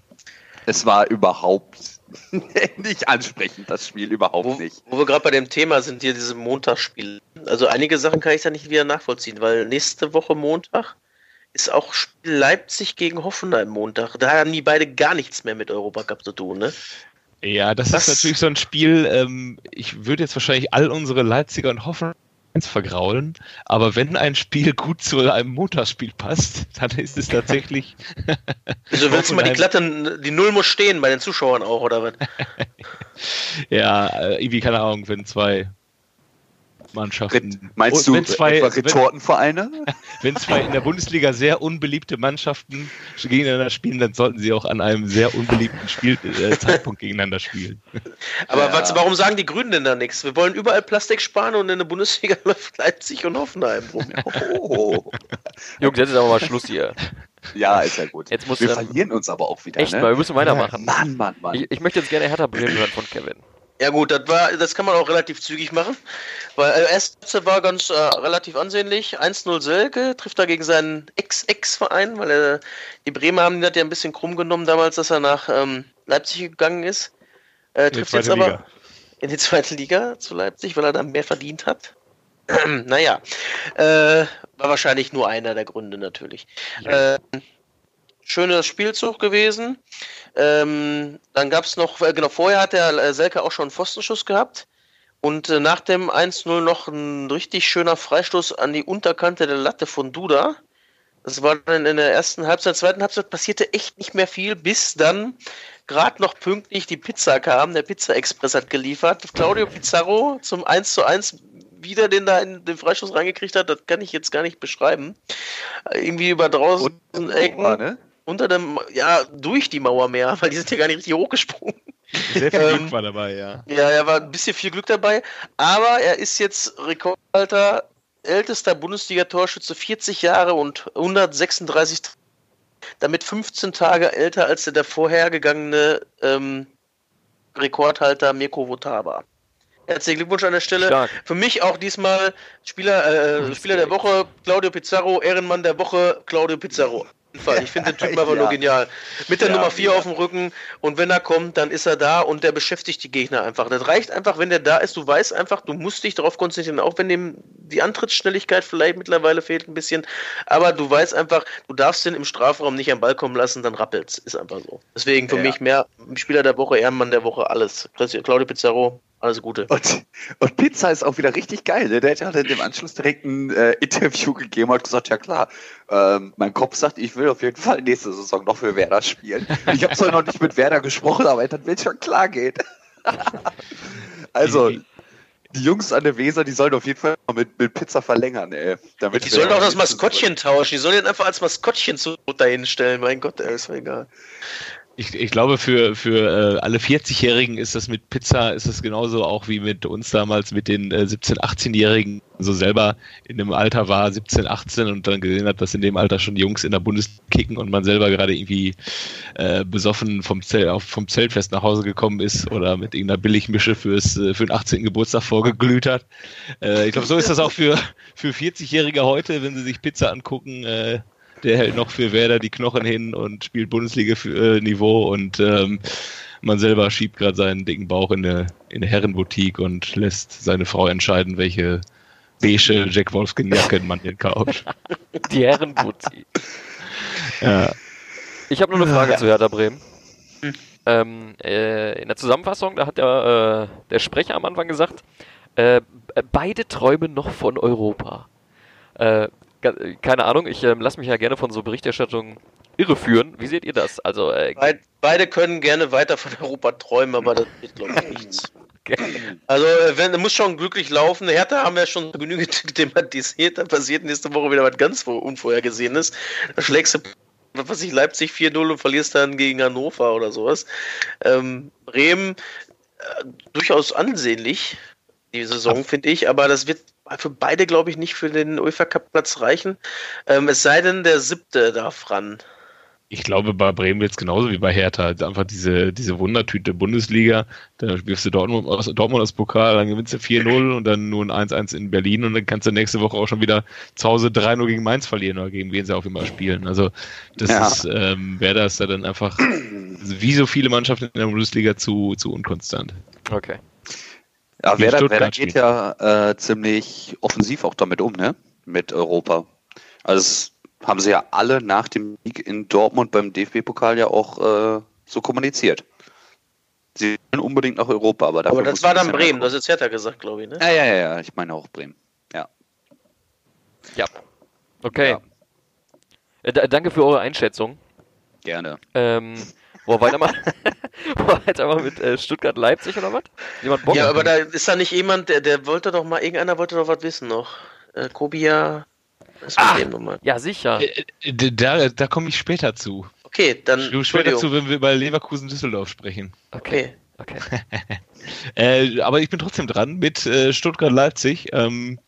Es war überhaupt [laughs] nicht ansprechend, das Spiel überhaupt wo, nicht. Wo wir gerade bei dem Thema sind, hier diese Montagsspiele. Also einige Sachen kann ich da nicht wieder nachvollziehen, weil nächste Woche Montag ist auch Spiel Leipzig gegen Hoffenheim Montag. Da haben die beide gar nichts mehr mit Europacup zu tun, ne? Ja, das Was? ist natürlich so ein Spiel, ähm, ich würde jetzt wahrscheinlich all unsere Leipziger und Hoffenheim vergraulen, aber wenn ein Spiel gut zu einem Montagsspiel passt, dann ist es tatsächlich [laughs] Also willst du mal die. Glatte, die Null muss stehen bei den Zuschauern auch, oder was? [laughs] ja, äh, irgendwie keine Ahnung, wenn zwei Mannschaften Meinst du wenn zwei, etwa wenn, Retortenvereine? [laughs] wenn zwei in der Bundesliga sehr unbeliebte Mannschaften gegeneinander spielen, dann sollten sie auch an einem sehr unbeliebten Spiel, äh, Zeitpunkt gegeneinander spielen. [laughs] Aber Ja. was, warum sagen die Grünen denn da nichts? Wir wollen überall Plastik sparen und in der Bundesliga [laughs] läuft Leipzig und Hoffenheim rum. Oh. Jungs, jetzt ist aber mal Schluss hier. Ja, ist ja gut. Jetzt muss wir ähm, verlieren uns aber auch wieder. Echt ne? mal, wir müssen weitermachen. Mann, Mann, Mann. Ich, ich möchte jetzt gerne Hertha Bremen hören von Kevin. Ja gut, das war, das kann man auch relativ zügig machen, weil äh, erste war ganz äh, relativ ansehnlich. 1-0 Selke trifft da gegen seinen Ex-Ex-Verein, weil er, die Bremer haben ihn ja ein bisschen krumm genommen damals, dass er nach ähm, Leipzig gegangen ist. Äh, trifft jetzt aber Liga. in die zweite Liga zu Leipzig, weil er da mehr verdient hat. [clears throat] naja, äh, war wahrscheinlich nur einer der Gründe natürlich. Äh, schöner Spielzug gewesen. Ähm, dann gab es noch, äh, genau, vorher hat der äh, Selke auch schon einen Pfostenschuss gehabt. Und äh, nach dem 1-0 noch ein richtig schöner Freistoß an die Unterkante der Latte von Duda. Das war dann in der ersten Halbzeit, zweiten Halbzeit passierte echt nicht mehr viel, bis dann gerade noch pünktlich die Pizza kam. Der Pizza Express hat geliefert. Claudio Pizarro zum 1 zu 1 wieder den da in den Freistoß reingekriegt hat, das kann ich jetzt gar nicht beschreiben. Äh, Irgendwie über draußen Ecken ne? Unter dem, ja, durch die Mauer mehr, weil die sind ja gar nicht richtig hochgesprungen. Sehr viel Ähm, Glück war dabei, ja. Ja, er war ein bisschen viel Glück dabei, aber er ist jetzt Rekordhalter, ältester Bundesliga-Torschütze, 40 Jahre und 136, damit 15 Tage älter als der vorhergegangene ähm, Rekordhalter Mirko Votava. Herzlichen Glückwunsch an der Stelle. Stark. Für mich auch diesmal Spieler, äh, Spieler der Woche, Claudio Pizarro, Ehrenmann der Woche, Claudio Pizarro. Fall. Ich finde den Typen [laughs] einfach Ja. nur genial. Mit der Ja, Nummer 4 mega. auf dem Rücken und wenn er kommt, dann ist er da und der beschäftigt die Gegner einfach. Das reicht einfach, wenn der da ist, du weißt einfach, du musst dich darauf konzentrieren, auch wenn dem die Antrittsschnelligkeit vielleicht mittlerweile fehlt ein bisschen, aber du weißt einfach, du darfst den im Strafraum nicht am Ball kommen lassen, dann rappelt's. Ist einfach so. Deswegen für Ja. mich mehr Spieler der Woche, Ehrenmann der Woche, alles. Claudio Pizarro, alles Gute. Und, und Pizza ist auch wieder richtig geil. Ne? Der hat ja im Anschluss direkt ein äh, Interview gegeben und hat gesagt, ja klar, ähm, mein Kopf sagt, ich will auf jeden Fall nächste Saison noch für Werder spielen. Ich habe zwar noch nicht mit Werder gesprochen, aber das wird schon klar gehen. [laughs] also, die Jungs an der Weser, die sollen auf jeden Fall mit, mit Pizza verlängern, ey. Damit Die sollen auch das Maskottchen tauschen. Die sollen ihn einfach als Maskottchen zu dahin stellen. Mein Gott, ey, ist mir egal. Ich, ich glaube, für, für äh, alle 40-Jährigen ist das mit Pizza, ist das genauso auch wie mit uns damals, mit den äh, 17-, 18-Jährigen, so selber in dem Alter war, 17, 18 und dann gesehen hat, dass in dem Alter schon Jungs in der Bundesliga kicken und man selber gerade irgendwie äh, besoffen vom, Zelt, vom Zeltfest nach Hause gekommen ist oder mit irgendeiner Billigmische fürs, äh, für den 18. Geburtstag vorgeglüht hat. Äh, ich glaube, so ist das auch für, für 40-Jährige heute, wenn sie sich Pizza angucken. Äh, der hält noch für Werder die Knochen hin und spielt Bundesliga-Niveau und ähm, man selber schiebt gerade seinen dicken Bauch in eine, in eine Herrenboutique und lässt seine Frau entscheiden, welche beige Jack Wolfskin-Jacke man hier kauft. [laughs] Die Herrenboutique. Ja. Ich habe nur eine Frage zu Hertha Bremen. Ähm, äh, in der Zusammenfassung, da hat der, äh, der Sprecher am Anfang gesagt, äh, beide träumen noch von Europa. Keine Ahnung, ich ähm, lasse mich ja gerne von so Berichterstattungen irreführen. Wie seht ihr das? Also, äh, Beid, beide können gerne weiter von Europa träumen, aber das wird, glaube ich, nichts. okay. Also, äh, wenn, muss schon glücklich laufen. Hertha haben wir schon genügend [laughs] thematisiert. Da passiert nächste Woche wieder was ganz vor- Unvorhergesehenes. Da schlägst du, was weiß ich, Leipzig 4-0 und verlierst dann gegen Hannover oder sowas. Ähm, Bremen, äh, durchaus ansehnlich, die Saison, finde ich, aber das wird für beide, glaube ich, nicht für den UEFA Cup Platz reichen. Ähm, es sei denn, der siebte darf ran. Ich glaube, bei Bremen wird es genauso wie bei Hertha. Einfach diese, diese Wundertüte Bundesliga. Da spielst du Dortmund aus, Dortmund aus Pokal, dann gewinnst du 4-0 und dann nur ein 1-1 in Berlin und dann kannst du nächste Woche auch schon wieder zu Hause 3-0 gegen Mainz verlieren oder gegen wen sie auch immer spielen. Also das ja. ist, ähm, wäre das da dann einfach wie so viele Mannschaften in der Bundesliga zu, zu unkonstant. Okay. Ja, Werder, Werder geht ja äh, ziemlich offensiv auch damit um, ne? Mit Europa. Also haben sie ja alle nach dem Sieg in Dortmund beim DFB-Pokal ja auch äh, so kommuniziert. Sie wollen unbedingt nach Europa, aber Aber das war dann Bremen, das ist Hertha gesagt, glaube ich, ne? Ja, ja, ja, ja, ich meine auch Bremen. Ja. Ja. Okay. Ja. Äh, danke für eure Einschätzung. Gerne. Ähm, wo weitermachen? weitermachen [laughs] mit äh, Stuttgart-Leipzig oder was? Jemand Bock? Ja, aber da ist da nicht jemand, der, der wollte doch mal, irgendeiner wollte doch was wissen noch. Äh, Kobia ah, ja, sicher. Äh, äh, da, da komme ich später zu. Okay, dann. Du später zu, wenn wir über Leverkusen-Düsseldorf sprechen. Okay. Okay. [laughs] äh, aber ich bin trotzdem dran mit äh, Stuttgart-Leipzig. Ähm,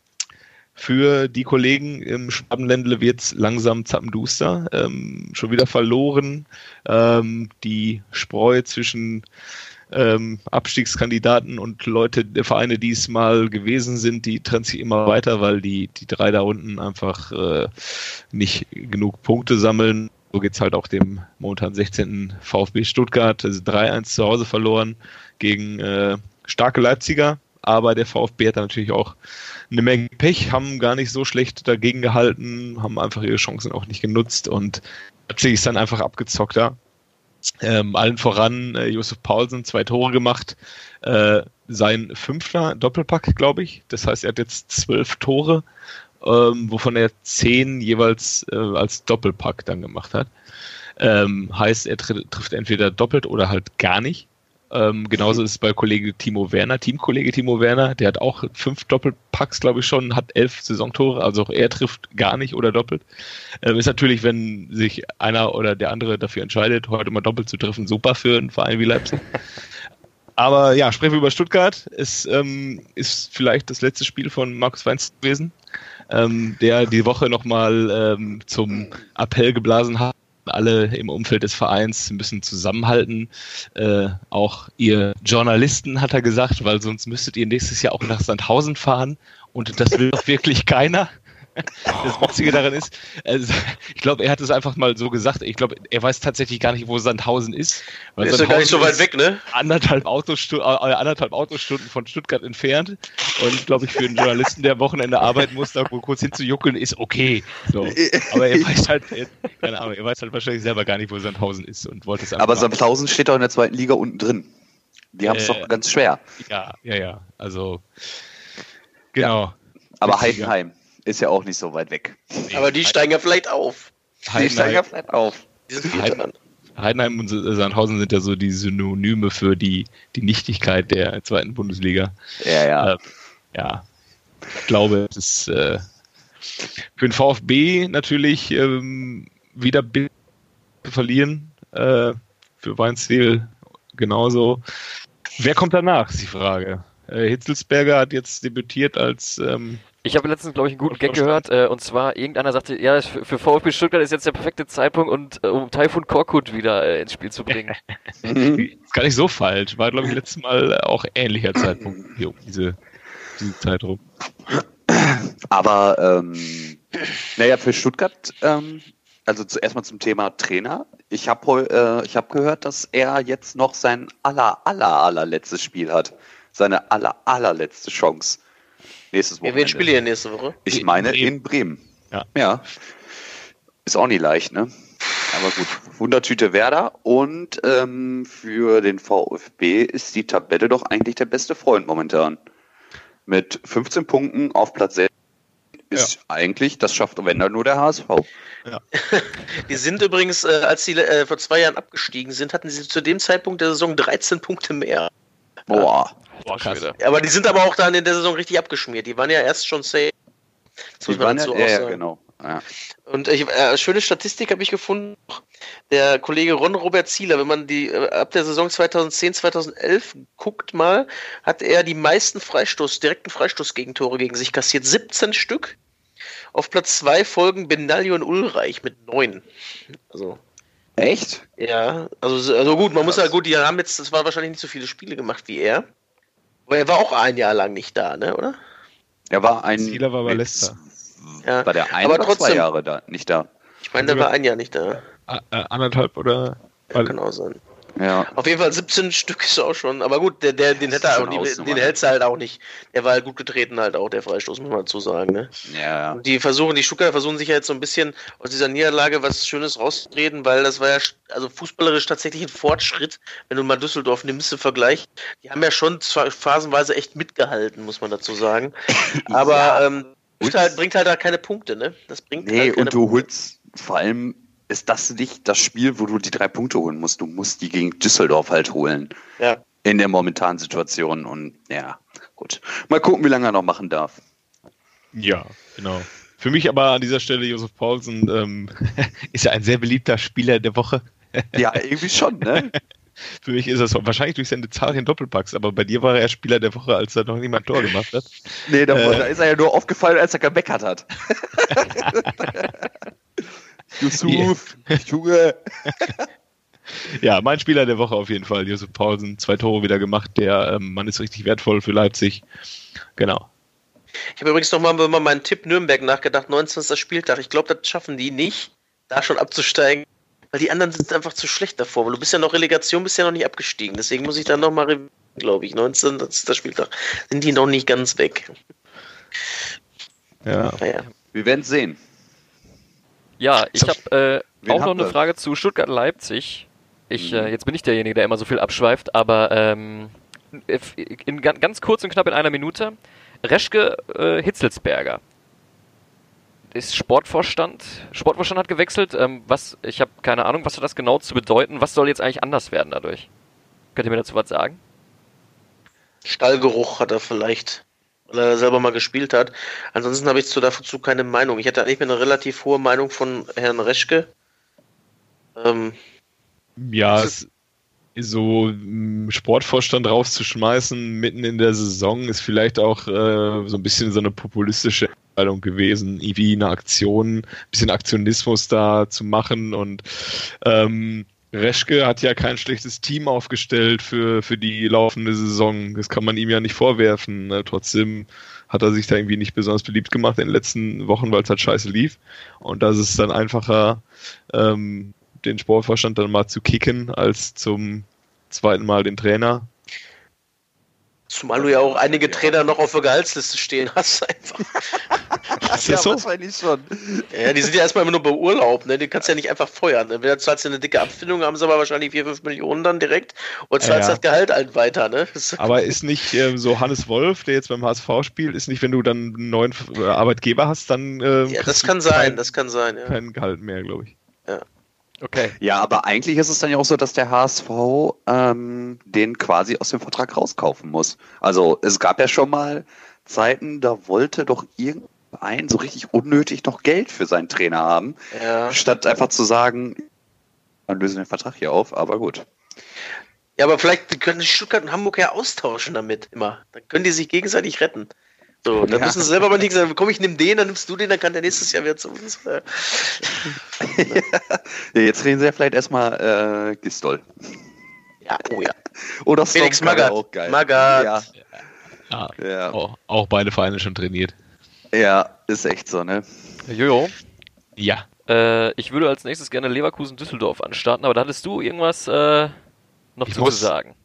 für die Kollegen im Schwabenländle wird es langsam zappenduster. Ähm, schon wieder verloren. Ähm, die Spreu zwischen ähm, Abstiegskandidaten und Leute, der Vereine, die es mal gewesen sind, die trennt sich immer weiter, weil die, die drei da unten einfach äh, nicht genug Punkte sammeln. So geht's halt auch dem momentan 16. VfB Stuttgart. Also 3-1 zu Hause verloren gegen äh, starke Leipziger. Aber der VfB hat da natürlich auch eine Menge Pech, haben gar nicht so schlecht dagegen gehalten, haben einfach ihre Chancen auch nicht genutzt und Leipzig ist dann einfach abgezockter. Ähm, allen voran äh, Josef Paulsen zwei Tore gemacht. Äh, sein fünfter Doppelpack, glaube ich. Das heißt, er hat jetzt zwölf Tore, ähm, wovon er zehn jeweils äh, als Doppelpack dann gemacht hat. Ähm, heißt, er tr trifft entweder doppelt oder halt gar nicht. Ähm, genauso ist es bei Kollege Timo Werner, Teamkollege Timo Werner, der hat auch fünf Doppelpacks, glaube ich schon, hat elf Saisontore, also auch er trifft gar nicht oder doppelt. Ähm, ist natürlich, wenn sich einer oder der andere dafür entscheidet, heute mal doppelt zu treffen, super für einen Verein wie Leipzig. [laughs] Aber ja, sprechen wir über Stuttgart. Es ähm, ist vielleicht das letzte Spiel von Markus Weinz gewesen, ähm, der die Woche nochmal ähm, zum Appell geblasen hat, alle im Umfeld des Vereins müssen zusammenhalten. Äh, auch ihr Journalisten, hat er gesagt, weil sonst müsstet ihr nächstes Jahr auch nach Sandhausen fahren. Und das will doch wirklich keiner. Das Witzige daran ist, also, ich glaube, er hat es einfach mal so gesagt. Ich glaube, er weiß tatsächlich gar nicht, wo Sandhausen ist. Weil ist ja gar nicht so weit weg, ne? Anderthalb, Autostu äh, anderthalb Autostunden von Stuttgart entfernt. Und glaube ich, für einen Journalisten, der am Wochenende arbeiten muss, da kurz hinzujuckeln, ist okay. So. Aber er weiß halt, keine Ahnung, er weiß halt wahrscheinlich selber gar nicht, wo Sandhausen ist und wollte es einfach. Aber Sandhausen steht doch in der zweiten Liga unten drin. Die haben es äh, doch ganz schwer. Ja, ja, ja. Also, genau. Ja. Aber Heidenheim ist ja auch nicht so weit weg. Aber die steigen ja vielleicht auf. Die steigen ja vielleicht auf. Heidenheim, Heidenheim und Sandhausen sind ja so die Synonyme für die, die Nichtigkeit der zweiten Bundesliga. Ja, ja. Äh, ja. Ich glaube, es ist äh, für den VfB natürlich ähm, wieder zu verlieren. Äh, für Weinziel genauso. Wer kommt danach, ist die Frage. Äh, Hitzelsberger hat jetzt debütiert als ähm, ich habe letztens, glaube ich, einen guten Gag gehört, äh, und zwar irgendeiner sagte, ja, für VfB Stuttgart ist jetzt der perfekte Zeitpunkt, und, äh, um Taifun Korkut wieder äh, ins Spiel zu bringen. [laughs] ist gar nicht so falsch. War, glaube ich, letztes Mal auch ähnlicher Zeitpunkt, hier diese, diese Zeit rum. Aber, ähm, naja, für Stuttgart, ähm, also zuerst mal zum Thema Trainer. Ich habe äh, ich hab gehört, dass er jetzt noch sein aller, aller, allerletztes Spiel hat. Seine aller, allerletzte Chance. Nächstes Wochenende. Wen spielt ihr nächste Woche? Ich meine in Bremen. Ja. ja. Ist auch nicht leicht, ne? Aber gut, Wundertüte Werder und ähm, für den VfB ist die Tabelle doch eigentlich der beste Freund momentan. Mit 15 Punkten auf Platz 6 ist ja. eigentlich, das schafft wenn dann nur der HSV. Ja. [laughs] die sind übrigens, äh, als sie äh, vor zwei Jahren abgestiegen sind, hatten sie zu dem Zeitpunkt der Saison 13 Punkte mehr. Boah. Boah, krass. Aber die sind aber auch dann in der Saison richtig abgeschmiert. Die waren ja erst schon safe. Das muss man dazu ja, auch sagen. Ja, genau. Ja. Und ich, äh, schöne Statistik habe ich gefunden. Der Kollege Ron Robert Zieler, wenn man die äh, ab der Saison 2010, 2011 guckt mal, hat er die meisten Freistoß, direkten Freistoßgegentore gegen sich kassiert. 17 Stück. Auf Platz 2 folgen Benalli und Ulreich mit 9. Also Echt? Ja, also, also gut, man muss ja gut, die haben jetzt, das war wahrscheinlich nicht so viele Spiele gemacht wie er. Aber er war auch ein Jahr lang nicht da, ne, oder? Er war ein. Zieler war bei Leicester. Ja. War der ein Aber oder zwei trotzdem- Jahre da, nicht da? Ich meine, der war ein Jahr nicht da. A- äh, anderthalb oder? Ja, kann auch sein. Ja. Auf jeden Fall 17 Stück ist auch schon. Aber gut, der, der, den hätte er auch den hältst du halt auch nicht. Der war halt gut getreten halt auch, der Freistoß, muss man dazu sagen, ne? Ja. Und die versuchen, die Stuttgarter versuchen sich ja jetzt so ein bisschen aus dieser Niederlage was Schönes rauszureden, weil das war ja also fußballerisch tatsächlich ein Fortschritt, wenn du mal Düsseldorf nimmst im Vergleich. Die haben ja schon zwar phasenweise echt mitgehalten, muss man dazu sagen. [laughs] Aber Ja. ähm, bringt halt, bringt halt da keine Punkte, ne? Das bringt Nee, halt keine und du holst vor allem ist das nicht das Spiel, wo du die drei Punkte holen musst. Du musst die gegen Düsseldorf halt holen. Ja. In der momentanen Situation. Und ja, gut. Mal gucken, wie lange er noch machen darf. Ja, genau. Für mich aber an dieser Stelle Josef Paulsen ähm, [laughs] ist ja ein sehr beliebter Spieler der Woche. [laughs] Ja, irgendwie schon, ne? [laughs] Für mich ist das wahrscheinlich durch seine zahlreichen Doppelpacks, aber bei dir war er Spieler der Woche, als er noch niemand Tor gemacht hat. Nee, da, Äh. da ist er ja nur aufgefallen, als er gemeckert hat. Yusuf, Junge. [laughs] Ja, mein Spieler der Woche auf jeden Fall, Josef Paulsen. Zwei Tore wieder gemacht. Der ähm, Mann ist richtig wertvoll für Leipzig. Genau. Ich habe übrigens nochmal über meinen Tipp Nürnberg nachgedacht, 19. Spieltag. Ich glaube, das schaffen die nicht, da schon abzusteigen, weil die anderen sind einfach zu schlecht davor. Weil du bist ja noch Relegation, bist ja noch nicht abgestiegen. Deswegen muss ich dann nochmal, glaube ich, 19. Spieltag sind die noch nicht ganz weg. Ja. Naja. Wir werden sehen. Ja, ich habe äh, auch noch eine wir? Frage zu Stuttgart-Leipzig. Ich, Mhm. äh, jetzt bin ich derjenige, der immer so viel abschweift, aber ähm, in, ga- ganz kurz und knapp in einer Minute. Reschke äh, Hitzelsberger. Ist Sportvorstand. Sportvorstand hat gewechselt. Ähm, was, ich habe keine Ahnung, was hat das genau zu bedeuten? Was soll jetzt eigentlich anders werden dadurch? Könnt ihr mir dazu was sagen? Stallgeruch hat er vielleicht, weil er selber mal gespielt hat. Ansonsten habe ich zu dazu keine Meinung. Ich hatte eigentlich eine relativ hohe Meinung von Herrn Reschke. Ähm, Ja, ist so m, Sportvorstand rauszuschmeißen mitten in der Saison ist vielleicht auch äh, so ein bisschen so eine populistische Entscheidung gewesen, irgendwie eine Aktion, ein bisschen Aktionismus da zu machen und ähm, Reschke hat ja kein schlechtes Team aufgestellt für, für die laufende Saison. Das kann man ihm ja nicht vorwerfen. Ne? Trotzdem hat er sich da irgendwie nicht besonders beliebt gemacht in den letzten Wochen, weil es halt scheiße lief. Und da ist dann einfacher, ähm, den Sportvorstand dann mal zu kicken, als zum zweiten Mal den Trainer. Zumal du ja auch einige Trainer noch auf der Gehaltsliste stehen hast. Einfach. [laughs] Ist das so? wahrscheinlich schon. Ja, die sind ja erstmal immer nur bei Urlaub, ne? Die kannst du ja nicht einfach feuern. Entweder zahlst du eine dicke Abfindung, haben sie aber wahrscheinlich 4, 5 Millionen dann direkt und zahlst Ja. das Gehalt halt weiter, ne? Aber ist nicht ähm, so Hannes Wolf, der jetzt beim HSV spielt, ist nicht, wenn du dann einen neuen äh, Arbeitgeber hast, dann ähm, Ja, das du kann sein, das kann sein, ja. kein Gehalt mehr, glaube ich. Okay. Ja, aber eigentlich ist es dann ja auch so, dass der HSV ähm, den quasi aus dem Vertrag rauskaufen muss. Also es gab ja schon mal Zeiten, da wollte doch irgendein so richtig unnötig noch Geld für seinen Trainer haben, Ja. statt einfach zu sagen, dann lösen wir den Vertrag hier auf, aber gut. ja, aber vielleicht können Stuttgart und Hamburg ja austauschen damit immer. Dann können die sich gegenseitig retten. So, dann Ja. müssen sie selber mal nicht sagen, komm, ich nehme den, dann nimmst du den, dann kann der nächstes Jahr wieder zu uns. Äh, [laughs] Ja, jetzt reden sie ja vielleicht erstmal äh, Gistol. Ja, oh ja. [laughs] Oder Felix Storm Magath. auch geil. Magath. Ja, Ja, ja, auch, auch beide Vereine schon trainiert. ja, ist echt so, ne? Jojo, Ja. äh, ich würde als nächstes gerne Leverkusen-Düsseldorf anstarten, aber da hattest du irgendwas äh, noch Ich zu muss- sagen.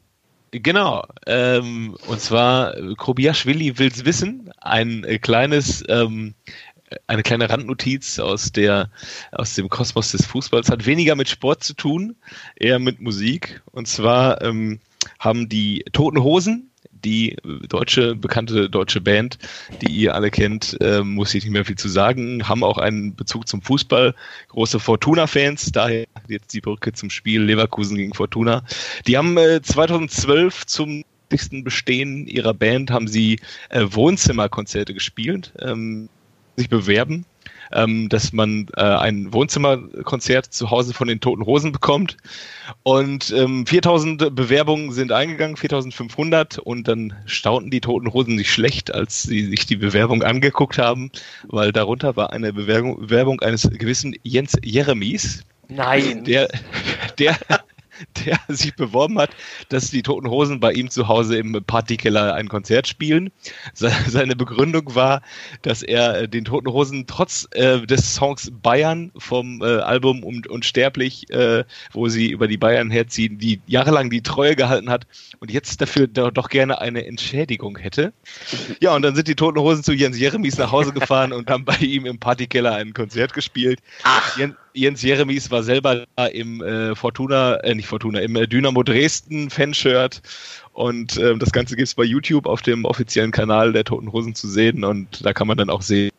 Genau. Ähm, und zwar, äh, Kobiaschwili will's wissen. Ein äh, kleines, ähm, eine kleine Randnotiz aus der, aus dem Kosmos des Fußballs hat weniger mit Sport zu tun, eher mit Musik. Und zwar ähm, haben die Toten Hosen, die äh, deutsche, bekannte deutsche Band, die ihr alle kennt, ähm, muss ich nicht mehr viel zu sagen, haben auch einen Bezug zum Fußball. Große Fortuna-Fans, daher jetzt die Brücke zum Spiel Leverkusen gegen Fortuna. Die haben äh, 2012 zum 60. Bestehen ihrer Band haben sie äh, Wohnzimmerkonzerte gespielt, ähm, sich bewerben. Ähm, dass man äh, ein Wohnzimmerkonzert zu Hause von den Toten Hosen bekommt. Und ähm, 4000 Bewerbungen sind eingegangen, 4500. Und dann staunten die Toten Hosen nicht schlecht, als sie sich die Bewerbung angeguckt haben, weil darunter war eine Bewerbung, Bewerbung eines gewissen Jens Jeremies. Nein. Der, der [laughs] der sich beworben hat, dass die Toten Hosen bei ihm zu Hause im Partykeller ein Konzert spielen. Seine Begründung war, dass er äh, den Toten Hosen trotz äh, des Songs Bayern vom äh, Album Unsterblich, äh, wo sie über die Bayern herziehen, die jahrelang die Treue gehalten hat und jetzt dafür doch gerne eine Entschädigung hätte. Ja, und dann sind die Toten Hosen zu Jens Jeremies nach Hause gefahren und haben bei ihm im Partykeller ein Konzert gespielt. Ach. Jens, Jens Jeremies war selber da im äh, Fortuna, äh, nicht Fortuna, im äh, Dynamo Dresden Fanshirt und äh, das Ganze gibt es bei YouTube auf dem offiziellen Kanal der Toten Hosen zu sehen und da kann man dann auch sehen,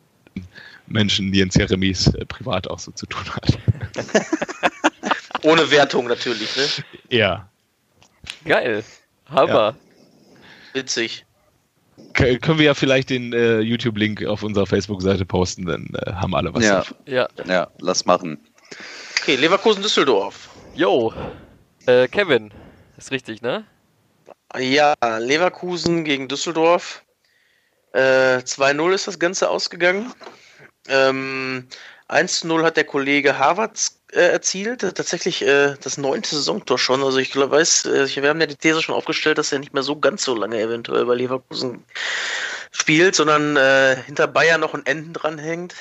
Menschen, die Jens Jeremies äh, privat auch so zu tun hat. [laughs] Ohne Wertung natürlich, ne? Ja. Geil. Hammer. Ja. Witzig. Können wir ja vielleicht den äh, YouTube-Link auf unserer Facebook-Seite posten, dann äh, haben alle was ja. Ja. ja, lass machen. Okay, Leverkusen-Düsseldorf. Jo. Äh, Kevin. Ist richtig, ne? Ja, Leverkusen gegen Düsseldorf. Äh, 2-0 ist das Ganze ausgegangen. Ähm, 1-0 hat der Kollege Harvard äh, erzielt. Tatsächlich äh, das neunte Saisontor schon. Also ich glaube, weiß, äh, wir haben ja die These schon aufgestellt, dass er nicht mehr so ganz so lange eventuell bei Leverkusen spielt, sondern äh, hinter Bayern noch ein Enden dranhängt.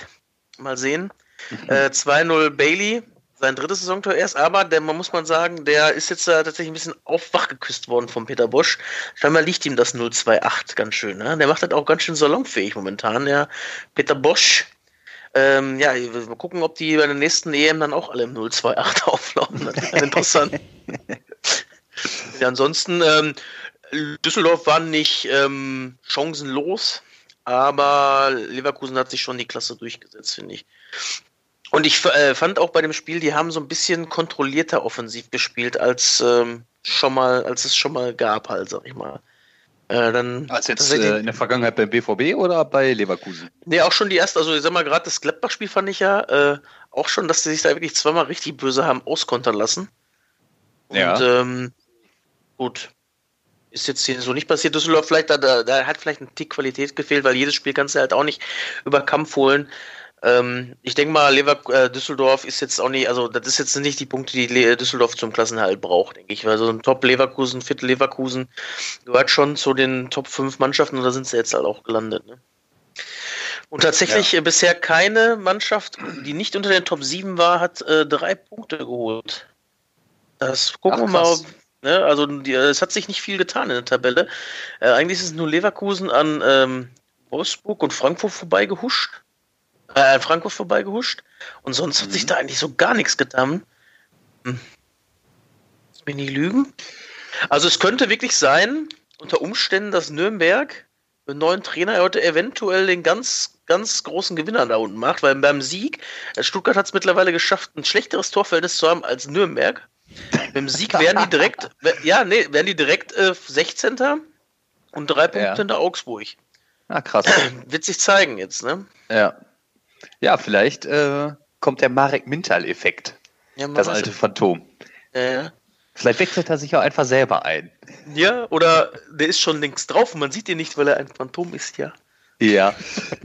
Mal sehen. Mhm. 2-0 Bailey, sein drittes Saisontor erst, aber der, man muss man sagen, der ist jetzt äh, tatsächlich ein bisschen aufwach geküsst worden von Peter Bosch. Scheinbar liegt ihm das 028 ganz schön. Ne? Der macht das auch ganz schön salonfähig momentan. Der Peter Bosch ähm, ja, mal gucken, ob die bei der nächsten EM dann auch alle im 028 auflaufen. Das ist interessant. [laughs] ja, ansonsten, ähm, Düsseldorf war nicht ähm, chancenlos, aber Leverkusen hat sich schon die Klasse durchgesetzt, finde ich. Und ich äh, fand auch bei dem Spiel, die haben so ein bisschen kontrollierter offensiv gespielt, als ähm, schon mal, als es schon mal gab, halt, sag ich mal. Äh, dann Als jetzt äh, in der Vergangenheit beim BVB oder bei Leverkusen? Nee, auch schon die erste, also ich sag mal, gerade das Gladbach-Spiel fand ich ja äh, auch schon, dass sie sich da wirklich zweimal richtig böse haben auskontern lassen. Und ja. ähm, gut. Ist jetzt hier so nicht passiert. Düsseldorf vielleicht, da, da hat vielleicht ein Tick Qualität gefehlt, weil jedes Spiel kannst du halt auch nicht über Kampf holen. Ähm, ich denke mal, Lever äh, Düsseldorf ist jetzt auch nicht, also das ist jetzt nicht die Punkte, die Le Düsseldorf zum Klassenhalt braucht, denke ich. Weil so ein Top Leverkusen, Fit Leverkusen gehört schon zu den Top 5 Mannschaften und da sind sie jetzt halt auch gelandet. Ne? Und tatsächlich ja. äh, bisher keine Mannschaft, die nicht unter den Top 7 war, hat äh, drei Punkte geholt. Das gucken Ach, wir mal. Ne? Also die, es hat sich nicht viel getan in der Tabelle. Äh, eigentlich ist es nur Leverkusen an ähm, Wolfsburg und Frankfurt vorbeigehuscht äh, Frankfurt vorbeigehuscht. Und sonst hat sich mhm. da eigentlich so gar nichts getan. Hm. Lass mich nicht lügen. Also es könnte wirklich sein, unter Umständen, dass Nürnberg mit einem neuen Trainer heute eventuell den ganz, ganz großen Gewinner da unten macht, weil beim Sieg, äh, Stuttgart hat es mittlerweile geschafft, ein schlechteres Torverhältnis zu haben als Nürnberg. Beim Sieg werden die direkt, [laughs] ja, nee, werden die direkt äh, 16. und drei Punkte ja. hinter Augsburg. Ah, krass. [clears throat] Wird sich zeigen jetzt, ne? Ja. Ja, vielleicht äh, kommt der Marek Mintal-Effekt. Ja, das alte Phantom. Ja, Vielleicht wechselt er sich auch einfach selber ein. Ja, oder der ist schon längst drauf und man sieht ihn nicht, weil er ein Phantom ist, ja. Ja,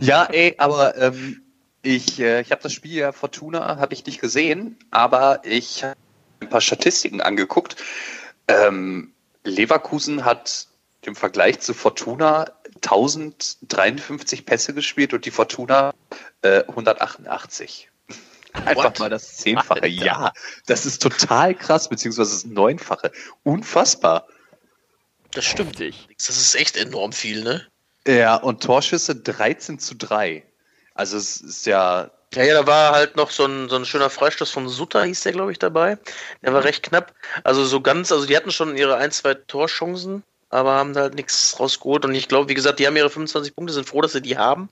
ja, ey, aber ähm, ich, äh, ich habe das Spiel ja Fortuna, habe ich nicht gesehen, aber ich habe ein paar Statistiken angeguckt. Ähm, Leverkusen hat im Vergleich zu Fortuna 1053 Pässe gespielt und die Fortuna äh, 188. [laughs] Einfach What? mal das Zehnfache. Ja, das ist total krass, beziehungsweise das Neunfache. Unfassbar. Das stimmt nicht. Das ist echt enorm viel, ne? Ja, und Torschüsse 13 zu 3. Also es ist ja. Ja, ja, da war halt noch so ein, so ein schöner Freistoß von Sutter, hieß der, glaube ich, dabei. Der war mhm. recht knapp. Also so ganz, also die hatten schon ihre ein, zwei Torchancen, aber haben da halt nichts rausgeholt. Und ich glaube, wie gesagt, die haben ihre 25 Punkte, sind froh, dass sie die haben.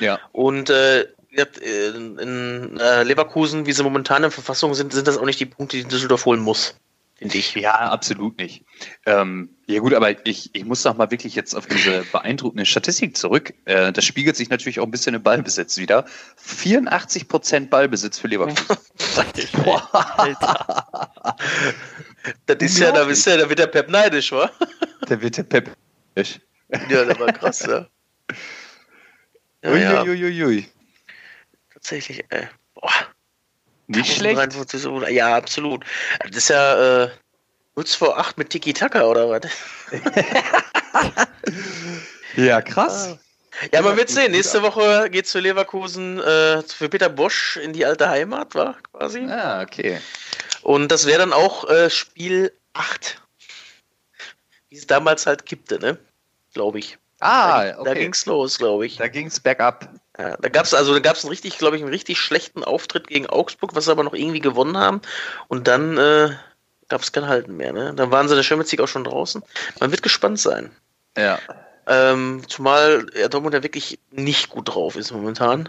Ja. Und äh, in, in äh, Leverkusen, wie sie momentan in Verfassung sind, sind das auch nicht die Punkte, die Düsseldorf holen muss. Ich. Ja, absolut nicht. Ähm, ja gut, aber ich, ich muss doch mal wirklich jetzt auf diese beeindruckende Statistik zurück. Äh, das spiegelt sich natürlich auch ein bisschen im Ballbesitz wieder. 84 Prozent Ballbesitz für Leverkusen. Das ist ja, da ist ja, da wird der Pep neidisch, wa? da wird der Pep. Ja, das war krass, ja. Ja, ja, Uiuiuiui. tatsächlich, ey. Boah. Nicht schlecht. 53 so- Ja, absolut. Das ist ja äh, 0 vor 8 mit Tiki-Taka oder was? [laughs] Ja, krass. Ja, man wird sehen. Nächste Woche geht's für Leverkusen, äh, für Peter Bosch in die alte Heimat, war quasi. Ah, okay. Und das wäre dann auch äh, Spiel 8. Wie es damals halt kippte, ne? Glaube ich. Ah, Da, da okay. ging's los, glaube ich. Da ging's bergab. Ja, da gab's also da gab's einen richtig, glaube ich, einen richtig schlechten Auftritt gegen Augsburg, was sie aber noch irgendwie gewonnen haben. Und dann äh, gab's kein Halten mehr. Ne? Dann waren sie in der Champions League auch schon draußen. Man wird gespannt sein. Ja. Ähm, zumal ja, Dortmund ja wirklich nicht gut drauf ist momentan.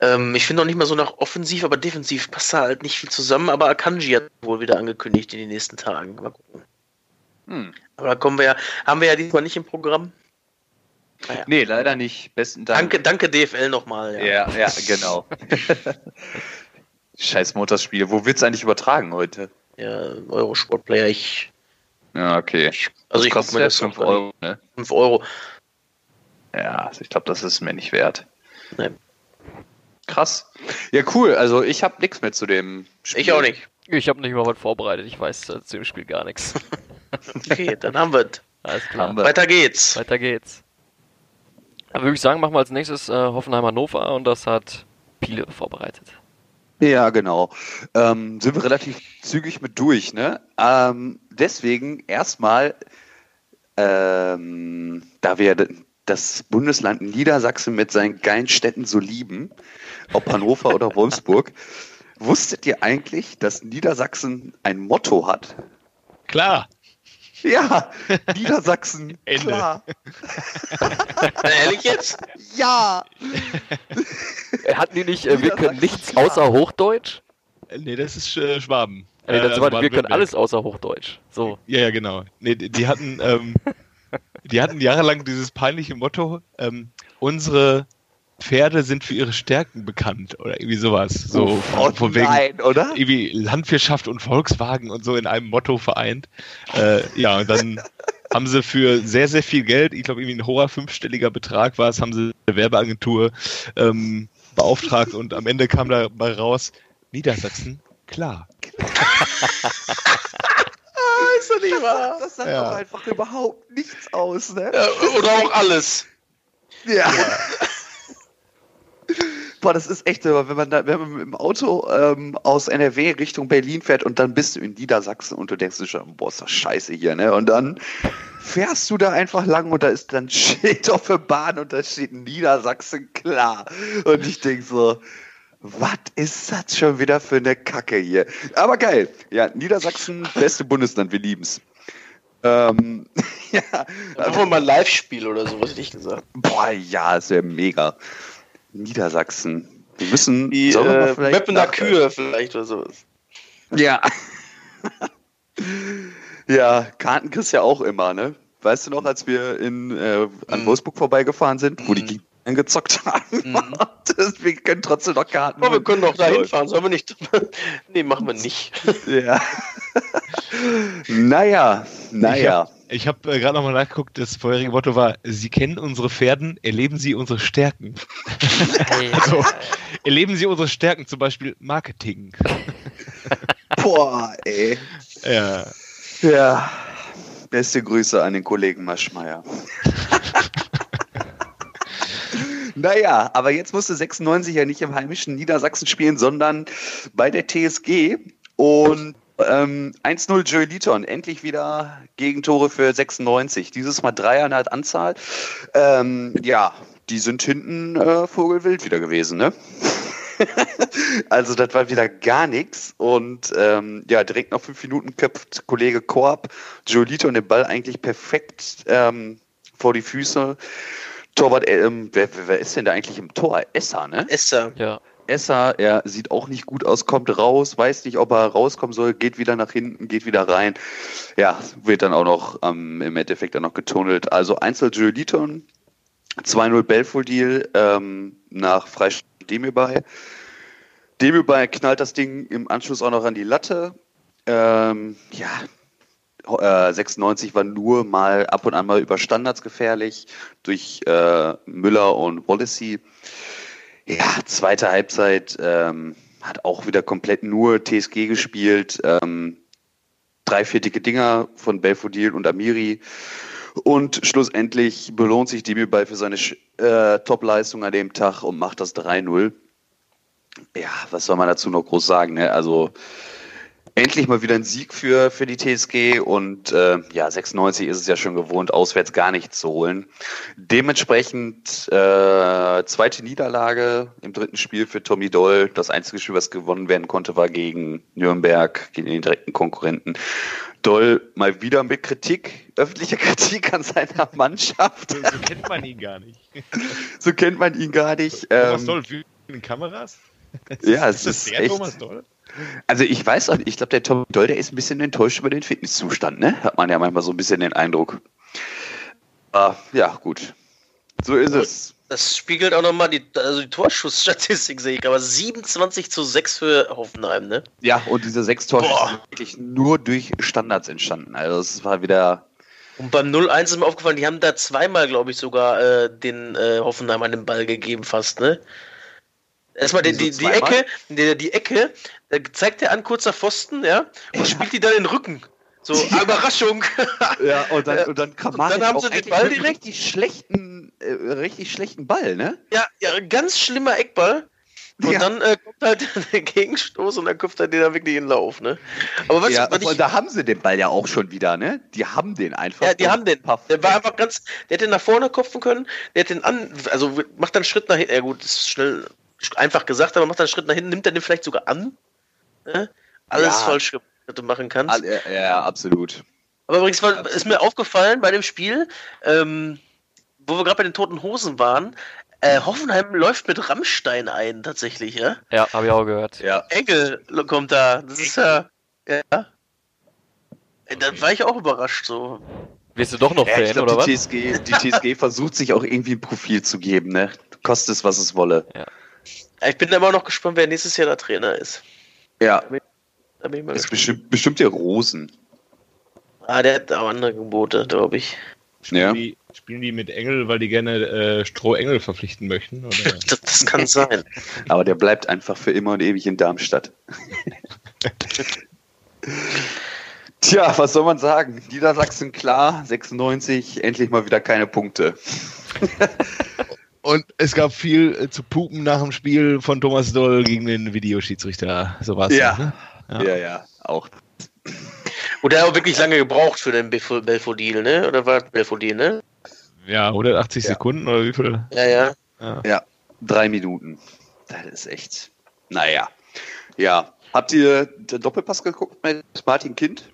Ähm, ich finde auch nicht mal so nach offensiv, aber defensiv passt da halt nicht viel zusammen. Aber Akanji hat wohl wieder angekündigt in den nächsten Tagen. Mal gucken. Hm. Aber da kommen wir ja, haben wir ja diesmal nicht im Programm. Naja. Nee, leider nicht. Besten Dank. Danke, danke DFL nochmal. Ja. Ja, ja, genau. [laughs] Scheiß Motorspiel. Wo wird's eigentlich übertragen heute? ja, Eurosport-Player, ich, Ja, okay. ich also ich guck kostet mir ja das 5 noch an. Euro, ne? 5 Euro. Ja, also ich glaube, das ist mir nicht wert. Nee. Krass. Ja, cool. Also ich habe nichts mehr zu dem Spiel. Ich auch nicht. Ich habe nicht mal was vorbereitet. Ich weiß äh, zu dem Spiel gar nichts. [laughs] Okay, dann haben wir es. Alles klar. Weiter geht's. Weiter geht's. Aber würde ich sagen, machen wir als nächstes äh, Hoffenheim-Hannover und das hat Piele vorbereitet. Ja, genau. Ähm, sind wir relativ zügig mit durch, ne? Ähm, deswegen erstmal, ähm, da wir das Bundesland Niedersachsen mit seinen geilen Städten so lieben, ob Hannover oder Wolfsburg, [laughs] wusstet ihr eigentlich, dass Niedersachsen ein Motto hat? Klar. Ja, Niedersachsen, [laughs] Ende. klar. Ehrlich jetzt? Ja, Äh, Hatten die nicht, äh, wir können nichts klar. außer Hochdeutsch? Äh, Nee, das ist äh, Schwaben. Äh, nee, das also war, wir können alles außer Hochdeutsch. So. Ja, ja, genau. Nee, die die hatten, ähm, [laughs] die hatten jahrelang dieses peinliche Motto, ähm, unsere Pferde sind für ihre Stärken bekannt oder irgendwie sowas. So oh, von, von wegen nein, oder? irgendwie Landwirtschaft und Volkswagen und so in einem Motto vereint. Äh, ja, und dann [laughs] haben sie für sehr, sehr viel Geld, ich glaube irgendwie ein hoher fünfstelliger Betrag war es, haben sie eine Werbeagentur ähm, beauftragt und am Ende kam dabei raus, Niedersachsen, klar. Ist doch nicht wahr. Das sagt Ja. doch einfach überhaupt nichts aus, ne? Ja, oder auch alles. Ja. [laughs] Boah, das ist echt, so, wenn man, da, wenn man mit dem Auto ähm, aus NRW Richtung Berlin fährt und dann bist du in Niedersachsen und du denkst dir schon, boah, ist das scheiße hier, ne? Und dann fährst du da einfach lang und da ist dann [laughs] Schild auf der Bahn und da steht Niedersachsen klar. Und ich denk so, was ist das schon wieder für eine Kacke hier? Aber geil. Ja, Niedersachsen, beste Bundesland, wir lieben's. Ähm, [laughs] ja, wir mal ein Live-Spiel oder sowas, hätte ich gesagt. Boah, ja, es wäre mega. Niedersachsen. Wir müssen. Die äh, nach- Kühe vielleicht oder sowas. Ja. ja, Karten kriegst du ja auch immer, ne? Weißt du noch, als wir in, äh, an Mhm. Wolfsburg vorbeigefahren sind, wo die Gezockt [laughs] haben? Mhm. [laughs] Wir können trotzdem noch Karten. Aber wir können doch [laughs] da hinfahren, sollen wir nicht? nee, machen wir nicht. Ja. naja, naja. Ich habe äh, gerade nochmal nachgeguckt, das vorherige Motto war, Sie kennen unsere Pferden, erleben Sie unsere Stärken. Also, erleben Sie unsere Stärken, zum Beispiel Marketing. Boah, ey. Ja, Ja. Beste Grüße an den Kollegen Maschmeyer. Naja, aber jetzt musste 96 ja nicht im heimischen Niedersachsen spielen, sondern bei der TSG. Und ähm, 1-0 Joey Liton, endlich wieder Gegentore für 96. Dieses Mal dreieinhalb Anzahl. Ähm, ja, die sind hinten äh, Vogelwild wieder gewesen, ne? [laughs] also das war wieder gar nichts. Und ähm, ja, direkt nach fünf Minuten köpft Kollege Korb und den Ball eigentlich perfekt ähm, vor die Füße. Torwart, ähm, wer, wer ist denn da eigentlich im Tor? Esser, ne? Esther. Ja. Esser, er sieht auch nicht gut aus, kommt raus, weiß nicht, ob er rauskommen soll, geht wieder nach hinten, geht wieder rein. Ja, wird dann auch noch ähm, im Endeffekt dann noch getunnelt. Also Einzel Joe Liton, 2-0 Belfodil ähm, nach Freistoß Demirbay. Demirbay knallt das Ding im Anschluss auch noch an die Latte. Ähm, ja, äh, 96 war nur mal ab und an mal über Standards gefährlich durch äh, Müller und Wallacey. Ja, zweite Halbzeit ähm, hat auch wieder komplett nur TSG gespielt. Ähm, drei, vier dicke Dinger von Belfodil und Amiri. Und schlussendlich belohnt sich Demirbay für seine äh, Top-Leistung an dem Tag und macht das 3-0. Ja, was soll man dazu noch groß sagen? Ne? Also endlich mal wieder ein Sieg für, für die TSG und äh, ja, 96 ist es ja schon gewohnt, auswärts gar nichts zu holen. Dementsprechend äh, zweite Niederlage im dritten Spiel für Tommy Doll. Das einzige Spiel, was gewonnen werden konnte, war gegen Nürnberg, gegen den direkten Konkurrenten. Doll mal wieder mit Kritik, öffentliche [laughs] Kritik an seiner Mannschaft. So, so kennt man ihn gar nicht. [laughs] so kennt man ihn gar nicht. Thomas ähm, Doll den Kameras? Ja, es ist, ist der echt. Thomas Doll? Also ich weiß auch, ich glaube, der Tom Doll, der ist ein bisschen enttäuscht über den Fitnesszustand, ne? Hat man ja manchmal so ein bisschen den Eindruck. Uh, ja, gut. So ist es. Das spiegelt auch nochmal die, also die Torschussstatistik, sehe ich, aber 27 zu 6 für Hoffenheim, ne? Ja, und diese sechs Torschüsse sind wirklich nur durch Standards entstanden. Also es war wieder. Und beim 0-1 ist mir aufgefallen, die haben da zweimal, glaube ich, sogar äh, den äh, Hoffenheim an den Ball gegeben, fast, ne? Erstmal die, die, die Ecke, die, die Ecke, da zeigt er an, kurzer Pfosten, ja, und ja. spielt die dann in den Rücken. So, ja. [laughs] Überraschung. Ja, und dann, und dann, [laughs] kann man dann haben sie den Ball direkt. Richtig schlechten, äh, richtig schlechten Ball, ne? Ja, ja, ganz schlimmer Eckball. Und ja. dann äh, kommt halt [laughs] der Gegenstoß und dann köpft er den da wirklich in den Lauf, ne? Aber was, ja, was ich, da haben sie den Ball ja auch schon wieder, ne? Die haben den einfach. Ja, die haben den. Der war einfach ganz, der hätte nach vorne kopfen können, der hätte den an, also macht dann einen Schritt nach hinten, ja gut, ist schnell einfach gesagt, aber macht einen Schritt nach hinten, nimmt er den vielleicht sogar an. Ne? Alles ja. falsch gemacht, was du machen kannst. Ja, ja absolut. Aber übrigens war, ist mir aufgefallen bei dem Spiel, ähm, wo wir gerade bei den toten Hosen waren, äh, Hoffenheim läuft mit Rammstein ein, tatsächlich, ja? Ja, habe ich auch gehört. Ja. Engel kommt da. Das ist ja. Ja. Da war ich auch überrascht so. Wirst du doch noch ja, Fan, glaub, oder die was? TSG, die TSG [laughs] versucht sich auch irgendwie ein Profil zu geben, ne? Kostet es, was es wolle. Ja. Ich bin immer noch gespannt, wer nächstes Jahr der Trainer ist. Ja. Da bin, da bin ich mal das ist bestimmt, bestimmt der Rosen. Ah, der hat auch andere Gebote, glaube ich. Spielen, ja. die, spielen die mit Engel, weil die gerne äh, Stroh-Engel verpflichten möchten? [laughs] das, das, kann sein. Aber der bleibt einfach für immer und ewig in Darmstadt. [laughs] Tja, was soll man sagen? Niedersachsen klar, 96, endlich mal wieder keine Punkte. [laughs] Und es gab viel äh, zu pupen nach dem Spiel von Thomas Doll gegen den Videoschiedsrichter. So war es. Ja. Ne? ja. ja, ja, auch. Und er hat auch wirklich lange gebraucht für den Belfodil, ne? Oder war Belfodil, ne? Ja, 180 ja. Sekunden oder wie viel? Ja, ja. Ja, ja drei Minuten. Das ist echt. Naja. Ja. Habt ihr den Doppelpass geguckt mit Martin Kind?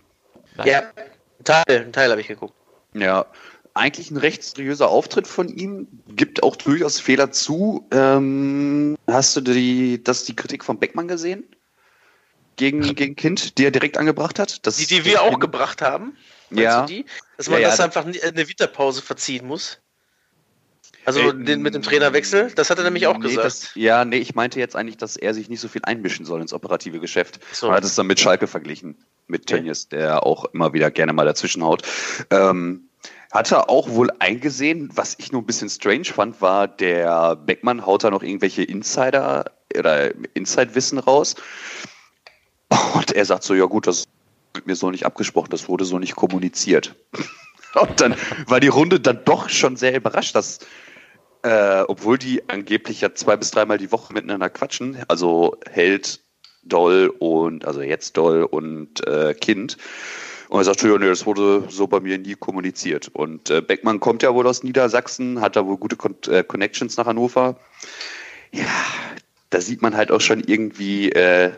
Nein. Ja, ein Teil, ein Teil habe ich geguckt. Ja, eigentlich ein recht seriöser Auftritt von ihm, gibt auch durchaus Fehler zu. Ähm, hast du die, das die Kritik von Beckmann gesehen? Gegen, gegen Kind, die er direkt angebracht hat? Das die, die wir auch gebracht haben? Ja. Dass man ja, das ja. einfach eine Winterpause verziehen muss? Also äh, den, mit dem Trainerwechsel, das hat er nämlich auch nee, gesagt. Das, ja, nee, ich meinte jetzt eigentlich, dass er sich nicht so viel einmischen soll ins operative Geschäft. So. Er hat es dann mit Schalke verglichen, mit Tönnies, der auch immer wieder gerne mal dazwischen haut. Ähm, hat er auch wohl eingesehen, was ich nur ein bisschen strange fand, war, der Beckmann haut da noch irgendwelche Insider oder Inside-Wissen raus. Und er sagt so, ja gut, das wird mir so nicht abgesprochen, das wurde so nicht kommuniziert. [laughs] Und dann war die Runde dann doch schon sehr überrascht, dass, äh, obwohl die angeblich ja zwei bis dreimal die Woche miteinander quatschen, also Held, Doll und, also jetzt Doll und äh, Kind, und er sagte, ja, nee, das wurde so bei mir nie kommuniziert. Und äh, Beckmann kommt ja wohl aus Niedersachsen, hat da wohl gute Con äh, Connections nach Hannover. Ja, da sieht man halt auch schon irgendwie, äh,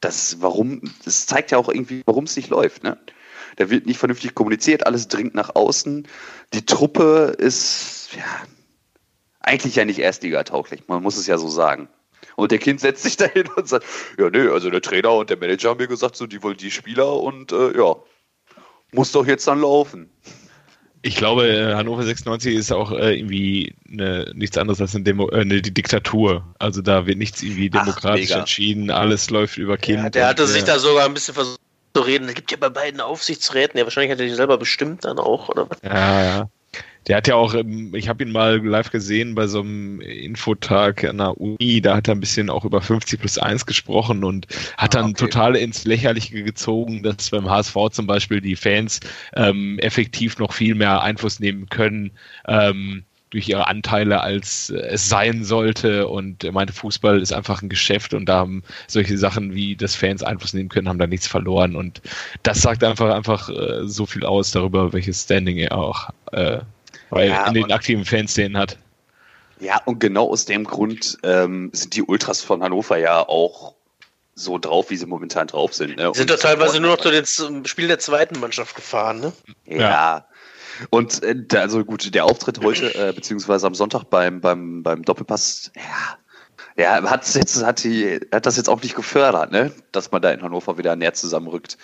das, warum, das zeigt ja auch irgendwie, warum es nicht läuft, ne? Da wird nicht vernünftig kommuniziert, alles dringt nach außen. Die Truppe ist, ja, eigentlich ja nicht Erstliga-tauglich, man muss es ja so sagen. Und der Kind setzt sich [laughs] dahin und sagt, ja, nee, also der Trainer und der Manager haben mir gesagt, so, die wollen die Spieler und äh, ja, muss doch jetzt dann laufen. Ich glaube, äh, Hannover 96 ist auch äh, irgendwie eine, nichts anderes als eine, Demo, äh, eine Diktatur. Also da wird nichts irgendwie demokratisch Ach, entschieden, alles läuft über Kind. Ja, der hatte und, sich äh, da sogar ein bisschen versucht zu reden. Es gibt ja bei beiden Aufsichtsräten, ja, wahrscheinlich hat er die selber bestimmt dann auch, oder was? Ja, ja. Der hat ja auch, ähm, ich habe ihn mal live gesehen bei so einem Infotag an der Uni, da hat er ein bisschen auch über 50 plus 1 gesprochen und hat Ah, dann okay. total ins Lächerliche gezogen, dass beim HSV zum Beispiel die Fans ähm, effektiv noch viel mehr Einfluss nehmen können ähm, durch ihre Anteile, als es sein sollte. Und er meinte, Fußball ist einfach ein Geschäft und da haben solche Sachen wie, dass Fans Einfluss nehmen können, haben da nichts verloren. Und das sagt einfach einfach äh, so viel aus darüber, welches Standing er auch äh, weil Ja, in den und- aktiven Fanszenen hat. Ja, und genau aus dem Grund ähm, sind die Ultras von Hannover ja auch so drauf, wie sie momentan drauf sind. Ne? Sind doch teilweise nur noch zu den Spielen der zweiten Mannschaft gefahren, ne? Ja. Und äh, da- also gut, der Auftritt heute, äh, beziehungsweise am Sonntag beim, beim, beim Doppelpass, ja, ja, hat jetzt, hat die, hat das jetzt auch nicht gefördert, ne? Dass man da in Hannover wieder näher zusammenrückt.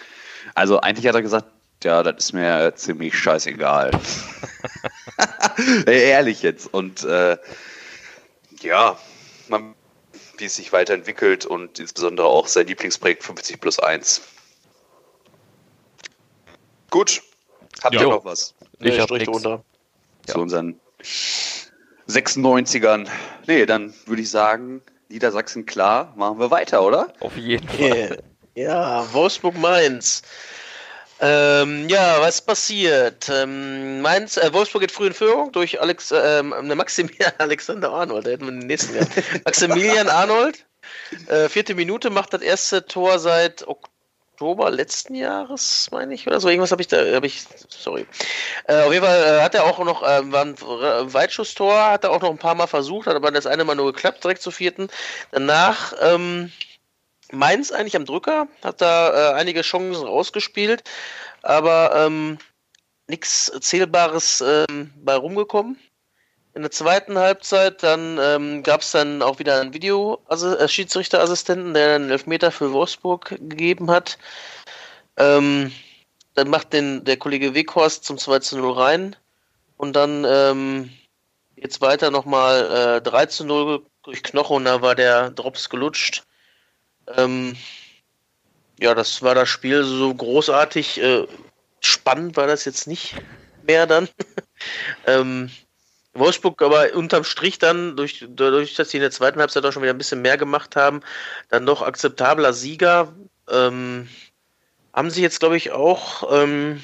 Also eigentlich hat er gesagt, ja, das ist mir ziemlich scheißegal. [laughs] [laughs] Ehrlich jetzt. Und äh, ja, man, wie es sich weiterentwickelt und insbesondere auch sein Lieblingsprojekt 50 plus 1. Gut. Habt ihr Jo. noch was? Ich Nee, hab Strich nix. drunter. zu unseren 96ern. Nee, dann würde ich sagen, Niedersachsen klar, machen wir weiter, oder? Auf jeden Fall. Yeah. Ja, Wolfsburg-Mainz. Ähm, ja, was passiert? Ähm, Mainz, äh, Wolfsburg geht früh in Führung durch Alex, ähm, ne, Maximilian [laughs] Alexander Arnold, da hätten wir den nächsten gehabt. [laughs] Maximilian Arnold, äh, vierte Minute, macht das erste Tor seit Oktober letzten Jahres, meine ich, oder so. Irgendwas habe ich da, habe ich, sorry. Äh, auf jeden Fall äh, hat er auch noch, ähm, war ein äh, Weitschusstor, hat er auch noch ein paar Mal versucht, hat aber das eine Mal nur geklappt, direkt zur vierten. Danach, ähm, Mainz eigentlich am Drücker, hat da äh, einige Chancen rausgespielt, aber ähm, nichts Zählbares ähm, bei rumgekommen. In der zweiten Halbzeit dann ähm, gab es dann auch wieder einen Video also, äh, der einen Elfmeter für Wolfsburg gegeben hat. Ähm, dann macht den der Kollege Weghorst zum 2 zu 0 rein und dann ähm, jetzt weiter nochmal äh, 3 zu 0 durch Knochen da war der Drops gelutscht. Ähm, ja, das war das Spiel so großartig. Äh, spannend war das jetzt nicht mehr dann. [laughs] ähm, Wolfsburg aber unterm Strich dann, durch, dadurch, dass sie in der zweiten Halbzeit auch schon wieder ein bisschen mehr gemacht haben, dann doch akzeptabler Sieger. Ähm, haben sie jetzt, glaube ich, auch ähm,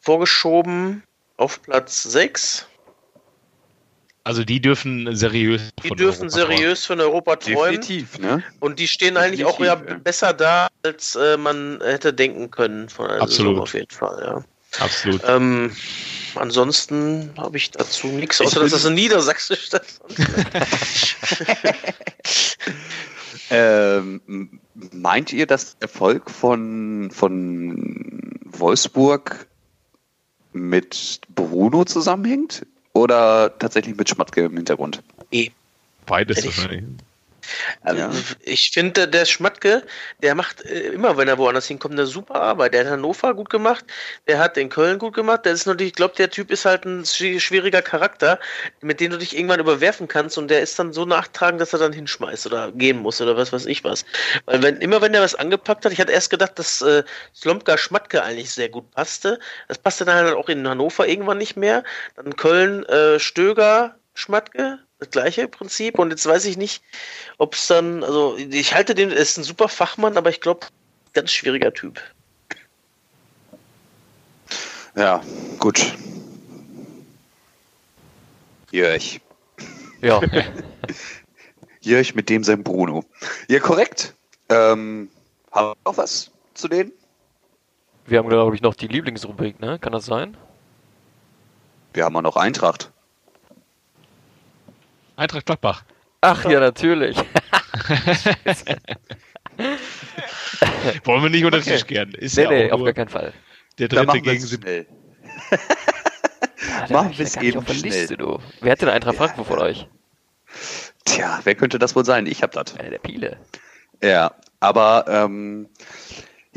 vorgeschoben auf Platz 6. Also die dürfen seriös. Die von dürfen Europa träumen. seriös von Europa träumen. Definitiv, ne? Und die stehen eigentlich auch ja, Definitiv, ja. besser da, als äh, man hätte denken können. Von einer Absolut. Saison auf jeden Fall, ja. Absolut. Ähm, ansonsten habe ich dazu nichts, außer dass das in Niedersachsen stattfand. [laughs] Ähm, meint ihr, dass der Erfolg von, von Wolfsburg mit Bruno zusammenhängt? Oder tatsächlich mit Schmatke im Hintergrund? Beides ehrlich. wahrscheinlich. Also, Ja. Ich finde, der Schmatke, der macht äh, immer, wenn er woanders hinkommt, eine super Arbeit. Der hat Hannover gut gemacht, der hat in Köln gut gemacht. Der ist natürlich, ich glaube, der Typ ist halt ein schwi- schwieriger Charakter, mit dem du dich irgendwann überwerfen kannst und der ist dann so nachtragend, dass er dann hinschmeißt oder gehen muss oder was weiß ich was. Weil wenn, immer wenn der was angepackt hat, ich hatte erst gedacht, dass äh, Slomka Schmatke eigentlich sehr gut passte. Das passte dann halt auch in Hannover irgendwann nicht mehr. Dann Köln äh, Stöger Schmatke, das gleiche Prinzip. Und jetzt weiß ich nicht, ob es dann, also ich halte den, er ist ein super Fachmann, aber ich glaube, ganz schwieriger Typ. Ja, gut. Jörg. Ja, [laughs] Jörg mit dem sein Bruno. Ja, korrekt. Ähm, haben wir noch was zu denen? wir haben, glaube ich, noch die Lieblingsrubrik, ne? Kann das sein? Wir haben auch noch Eintracht. Eintracht Gladbach. Ach ja, natürlich. [laughs] Wollen wir nicht unter den Okay. Tisch gern. Ist nee, ja nee, auch auf gar keinen Fall. der dritte machen wir gegen es schnell. Machen ja gar nicht eben schnell. Liste, du. Wer hat denn Eintracht Frankfurt von euch? Tja, wer könnte das wohl sein? Ich hab das. Einer der Piele. Ja, aber ähm,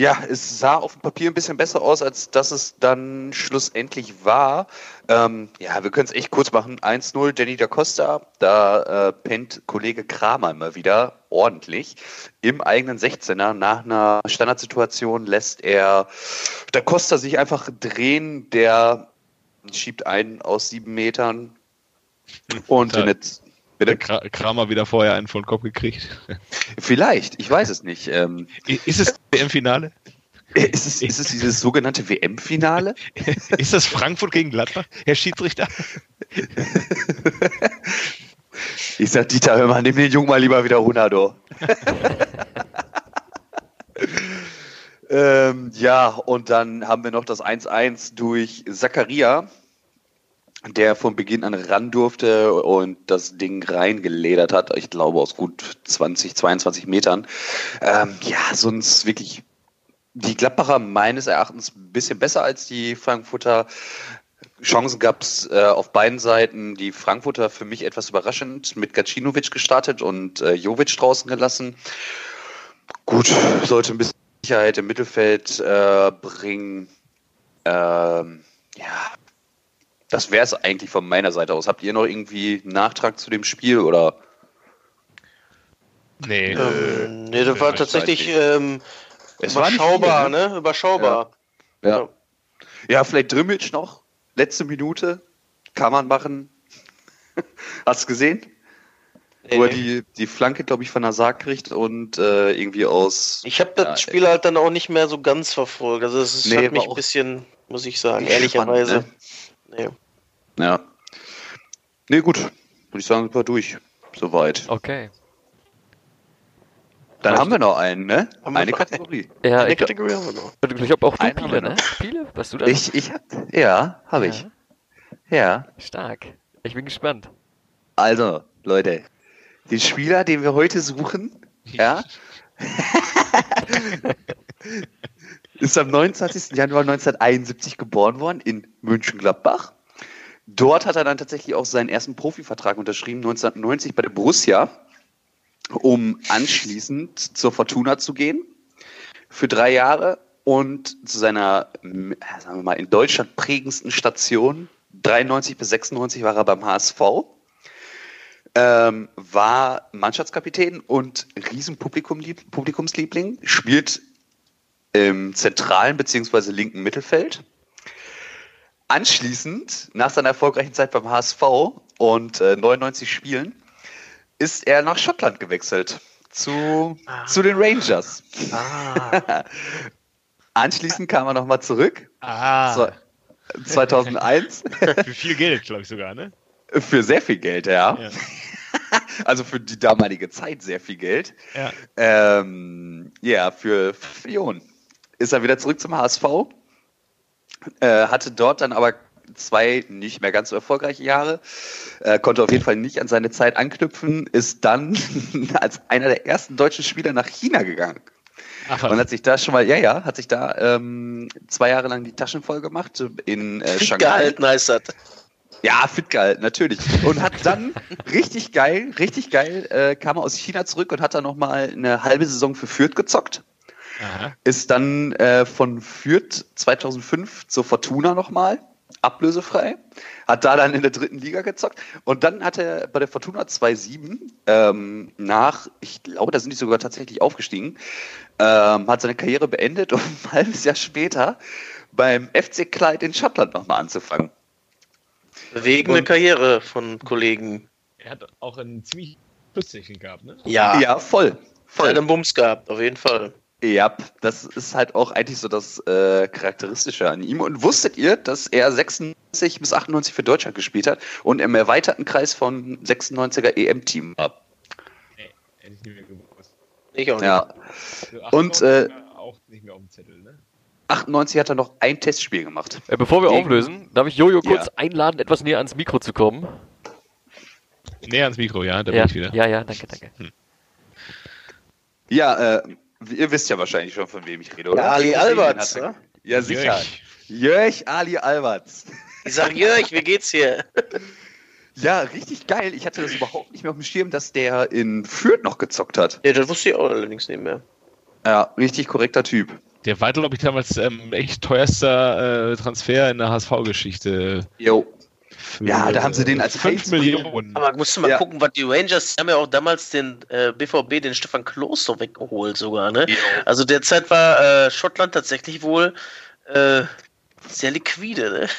ja, es sah auf dem Papier ein bisschen besser aus, als dass es dann schlussendlich war. Ähm, ja, wir können es echt kurz machen. 1-0, Jenny da Costa. Da äh, pennt Kollege Kramer mal wieder ordentlich. Im eigenen 16er nach einer Standardsituation lässt er da Costa sich einfach drehen. Der schiebt einen aus sieben Metern. Und Da- in jetzt, Der Kramer wieder vorher einen von den Kopf gekriegt. [laughs] Vielleicht, ich weiß es nicht. Ähm, Ist es im Finale? Ist es, ist es dieses sogenannte WM-Finale? [laughs] Ist das Frankfurt gegen Gladbach, Herr Schiedsrichter? Ich sag, Dieter, hör mal, nimm den Jungen mal lieber wieder du. [laughs] ähm, ja, und dann haben wir noch das 1-1 durch Zakaria, der von Beginn an ran durfte und das Ding reingeledert hat. Ich glaube, aus gut 20, 22 Metern. Ähm, ja, sonst wirklich die Gladbacher meines Erachtens ein bisschen besser als die Frankfurter. Chancen gab es äh, auf beiden Seiten. Die Frankfurter für mich etwas überraschend mit Gacinovic gestartet und äh, Jovic draußen gelassen. Gut, sollte ein bisschen Sicherheit im Mittelfeld äh, bringen. Ähm, ja, das wäre es eigentlich von meiner Seite aus. Habt ihr noch irgendwie einen Nachtrag zu dem Spiel oder? Nee. Ähm, nee, das war Ja, tatsächlich ich ähm, war überschaubar, viel, ne? Überschaubar. Ja. Ja, vielleicht Drimmitsch noch. Letzte Minute. Kann man machen. [laughs] Hast du gesehen? Nee, Wo er die, die Flanke, glaube ich, von der Sarg kriegt und äh, irgendwie aus. Ich habe das Ja, Spiel halt dann auch nicht mehr so ganz verfolgt. Also es Nee, hat war mich auch ein bisschen, muss ich sagen, nicht ehrlicherweise. Nee. Ja. Nee, gut. Würde ich sagen, sind wir durch. Soweit. Okay. Dann haben wir noch einen, ne? Haben wir Eine Kategorie. Ja, Eine ich, glaub- Kategorie haben wir noch. ich habe auch du Einen haben wir Piele, ne? noch. Piele? Was du da? Ich, ich hab, ja, habe ich. Ja, Ja. stark. Ich bin gespannt. Also, Leute, den Spieler, den wir heute suchen, [laughs] ja, [laughs] ist am 29. Januar 1971 geboren worden in München-Gladbach. Dort hat er dann tatsächlich auch seinen ersten Profivertrag unterschrieben, 1990 bei der Borussia, um anschließend zur Fortuna zu gehen für drei Jahre und zu seiner, sagen wir mal, in Deutschland prägendsten Station, 93 bis 96 war er beim HSV ähm, war Mannschaftskapitän und Riesenpublikumlieb- Publikumsliebling, spielt im zentralen bzw. linken Mittelfeld. Anschließend, nach seiner erfolgreichen Zeit beim HSV und äh, 99 Spielen, ist er nach Schottland gewechselt zu, Ah. zu den Rangers. Ah, [laughs] Anschließend kam er nochmal zurück, Ah, so, 2001, [laughs] für viel Geld, glaube ich sogar, ne? für sehr viel Geld, ja. Ja. [laughs] Also für die damalige Zeit sehr viel Geld. Ja. Ähm, ja, für Millionen ist er wieder zurück zum HSV. Äh, hatte dort dann aber zwei nicht mehr ganz so erfolgreiche Jahre. Äh, konnte auf jeden Fall nicht an seine Zeit anknüpfen. Ist dann [laughs] als einer der ersten deutschen Spieler nach China gegangen. Ach, Und hat sich da schon mal, ja, ja, hat sich da ähm, zwei Jahre lang die Taschen voll gemacht in äh, fit Shanghai. gehalten heißt das. Ja, fit gehalten, natürlich. Und hat dann [laughs] richtig geil, richtig geil, äh, kam er aus China zurück und hat dann nochmal eine halbe Saison für Fürth gezockt. Aha. Ist dann äh, von Fürth 2005 zur Fortuna nochmal, ablösefrei. Hat da dann in der dritten Liga gezockt. Und dann hat er bei der Fortuna 2-7 ähm, nach, ich glaube, da sind die sogar tatsächlich aufgestiegen, ähm, hat seine Karriere beendet, um ein halbes Jahr später beim FC Clyde in Schottland nochmal anzufangen. Bewegende Und- Karriere von Kollegen. Er hat auch ein ziemlich Pluszeichen gehabt, ne? Ja, Ja, voll. voll Voll. einen Bums gehabt, auf jeden Fall. Ja, das ist halt auch eigentlich so das äh, Charakteristische an ihm. Und wusstet ihr, dass er 96 bis 98 für Deutschland gespielt hat und im erweiterten Kreis von 96er EM-Team war? Nee, hätte ich nicht mehr gewusst. Ich auch nicht. Ja, Also Und, 98 äh, auch nicht mehr auf dem Zettel, ne? 98 hat er noch ein Testspiel gemacht. Äh, bevor wir Gegen- auflösen, darf ich Jojo kurz Ja. einladen, etwas näher ans Mikro zu kommen? Näher ans Mikro, ja, da ja, bin ich wieder. ja, ja, danke, danke. Ja, äh, ihr wisst ja wahrscheinlich schon, von wem ich rede, oder? Ja, Ali Alberts, er- ne? Ja, sicher. Jörg. Jörg Ali Alberts. Ich sag, Jörg, wie geht's hier? [laughs] Ja, richtig geil. Ich hatte das überhaupt nicht mehr auf dem Schirm, dass der in Fürth noch gezockt hat. Ja, das wusste ich auch allerdings nicht mehr. Ja, richtig korrekter Typ. Der war, glaube ich, damals ähm, echt teuerster äh, Transfer in der HSV-Geschichte. Jo. Ja, da haben sie den als 5 Heiz- Millionen. Aber musst du mal Ja. gucken, was die Rangers die haben ja auch damals den äh, BVB, den Stefan Klos so weggeholt sogar, ne? Also derzeit war äh, Schottland tatsächlich wohl äh, sehr liquide, ne?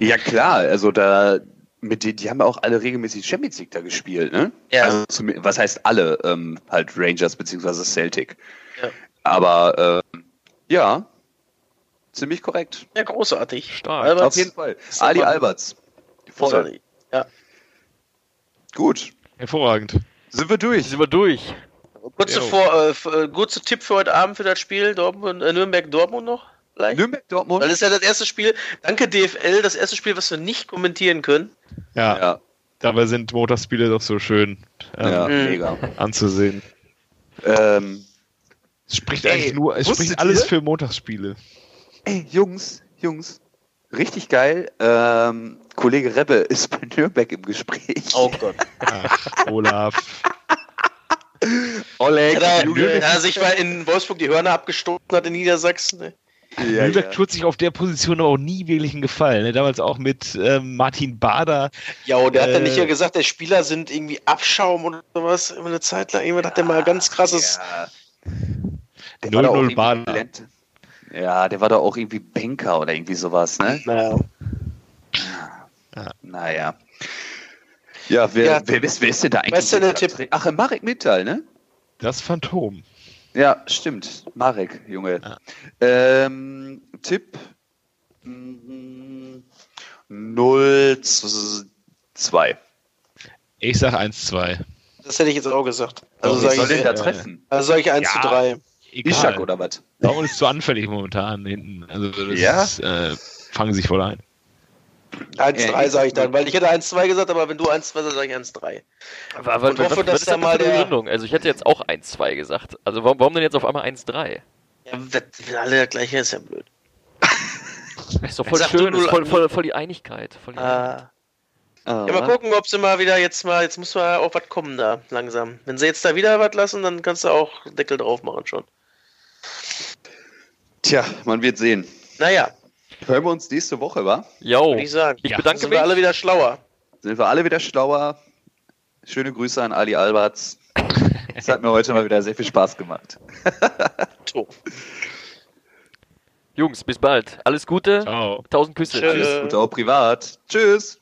Ja, klar. Also da, mit denen, die haben ja auch alle regelmäßig Champions League da gespielt, ne? Ja. Also, zum, was heißt alle? Ähm, halt Rangers beziehungsweise Celtic. Ja. Aber, ähm, ja, ziemlich korrekt. Ja, großartig. Stark. Alberts, Auf jeden Fall. Ali Alberts. Voll. Ja. Gut. Hervorragend. Sind wir durch? Sind wir durch. Kurze. Vor, äh, äh, kurze Tipp für heute Abend für das Spiel Dortmund, äh, Nürnberg-Dortmund noch? Vielleicht? Nürnberg, Dortmund? Weil das ist ja das erste Spiel. Danke DFL, das erste Spiel, was wir nicht kommentieren können. Ja, Ja, dabei sind Motorspiele doch so schön ähm, ja, Mhm. mega. anzusehen. Ähm, Es spricht Ey, eigentlich nur, es spricht alles ihr? für Montagsspiele. ey, Jungs, Jungs, richtig geil. Ähm, Kollege Rebbe ist bei Nürnberg im Gespräch. Oh Gott. Ach, Olaf. Oleg, Ja, da, Nürnberg- da sich mal in Wolfsburg die Hörner abgestoßen hat in Niedersachsen. Ne? ja, Nürnberg ja. tut sich auf der Position auch nie wirklich einen Gefallen. Ne? Damals auch mit ähm, Martin Bader. Ja, und der hat dann Äh. nicht ja gesagt, der Spieler sind irgendwie Abschaum oder sowas. Immer eine Zeit lang. Irgendwann hat der mal ganz krasses. Ja. Der war doch auch 0-0 irgendwie Baden. Talent. Ja, der war doch auch irgendwie Banker oder irgendwie sowas, ne? Naja. Naja. Ja, wer, Ja. wer, ist, wer ist denn da eigentlich? Der Tipp? Ach, Marek Mittal, ne? Das Phantom. Ja, stimmt. Marek, Junge. Ja. Ähm, Tipp mm, 0 zu 2. Ich sag 1-2. Das hätte ich jetzt auch gesagt. Also Doch, sage soll ich, da treffen? also sag ich 1 zu Ja. 3. Ishak oder was? Dortmund ist zu anfällig momentan hinten. Also das Ja? ist, äh, fangen sich voll ein. 1 Ja, 3 ich- sage ich dann, weil ich hätte 1 2 gesagt, aber wenn du 1 2 sagst, sage ich 1 3. Aber, Und hoffe, dass ist da mal der- Begründung? Also ich hätte jetzt auch 1-2 gesagt. Also warum, warum denn jetzt auf einmal 1-3? Ja, wenn alle das gleiche ist ja blöd. Ist doch voll schön, du voll, voll, voll die Einigkeit. Voll die Einigkeit. Ah. Ja, mal gucken, ob sie mal wieder jetzt mal, jetzt muss mal auch was kommen da, langsam. Wenn sie jetzt da wieder was lassen, dann kannst du auch Deckel drauf machen schon. Tja, man wird sehen. Naja, Hören wir uns nächste Woche, wa? Jo, ich sagen. ich Ja. bedanke sind mich. wir alle wieder schlauer. Sind wir alle wieder schlauer. Schöne Grüße an Ali Alberts. Es hat mir heute mal wieder sehr viel Spaß gemacht. [laughs] Jungs, bis bald. Alles Gute. Ciao. Tausend Küsse. Tschüss. Äh. Und auch privat. Tschüss.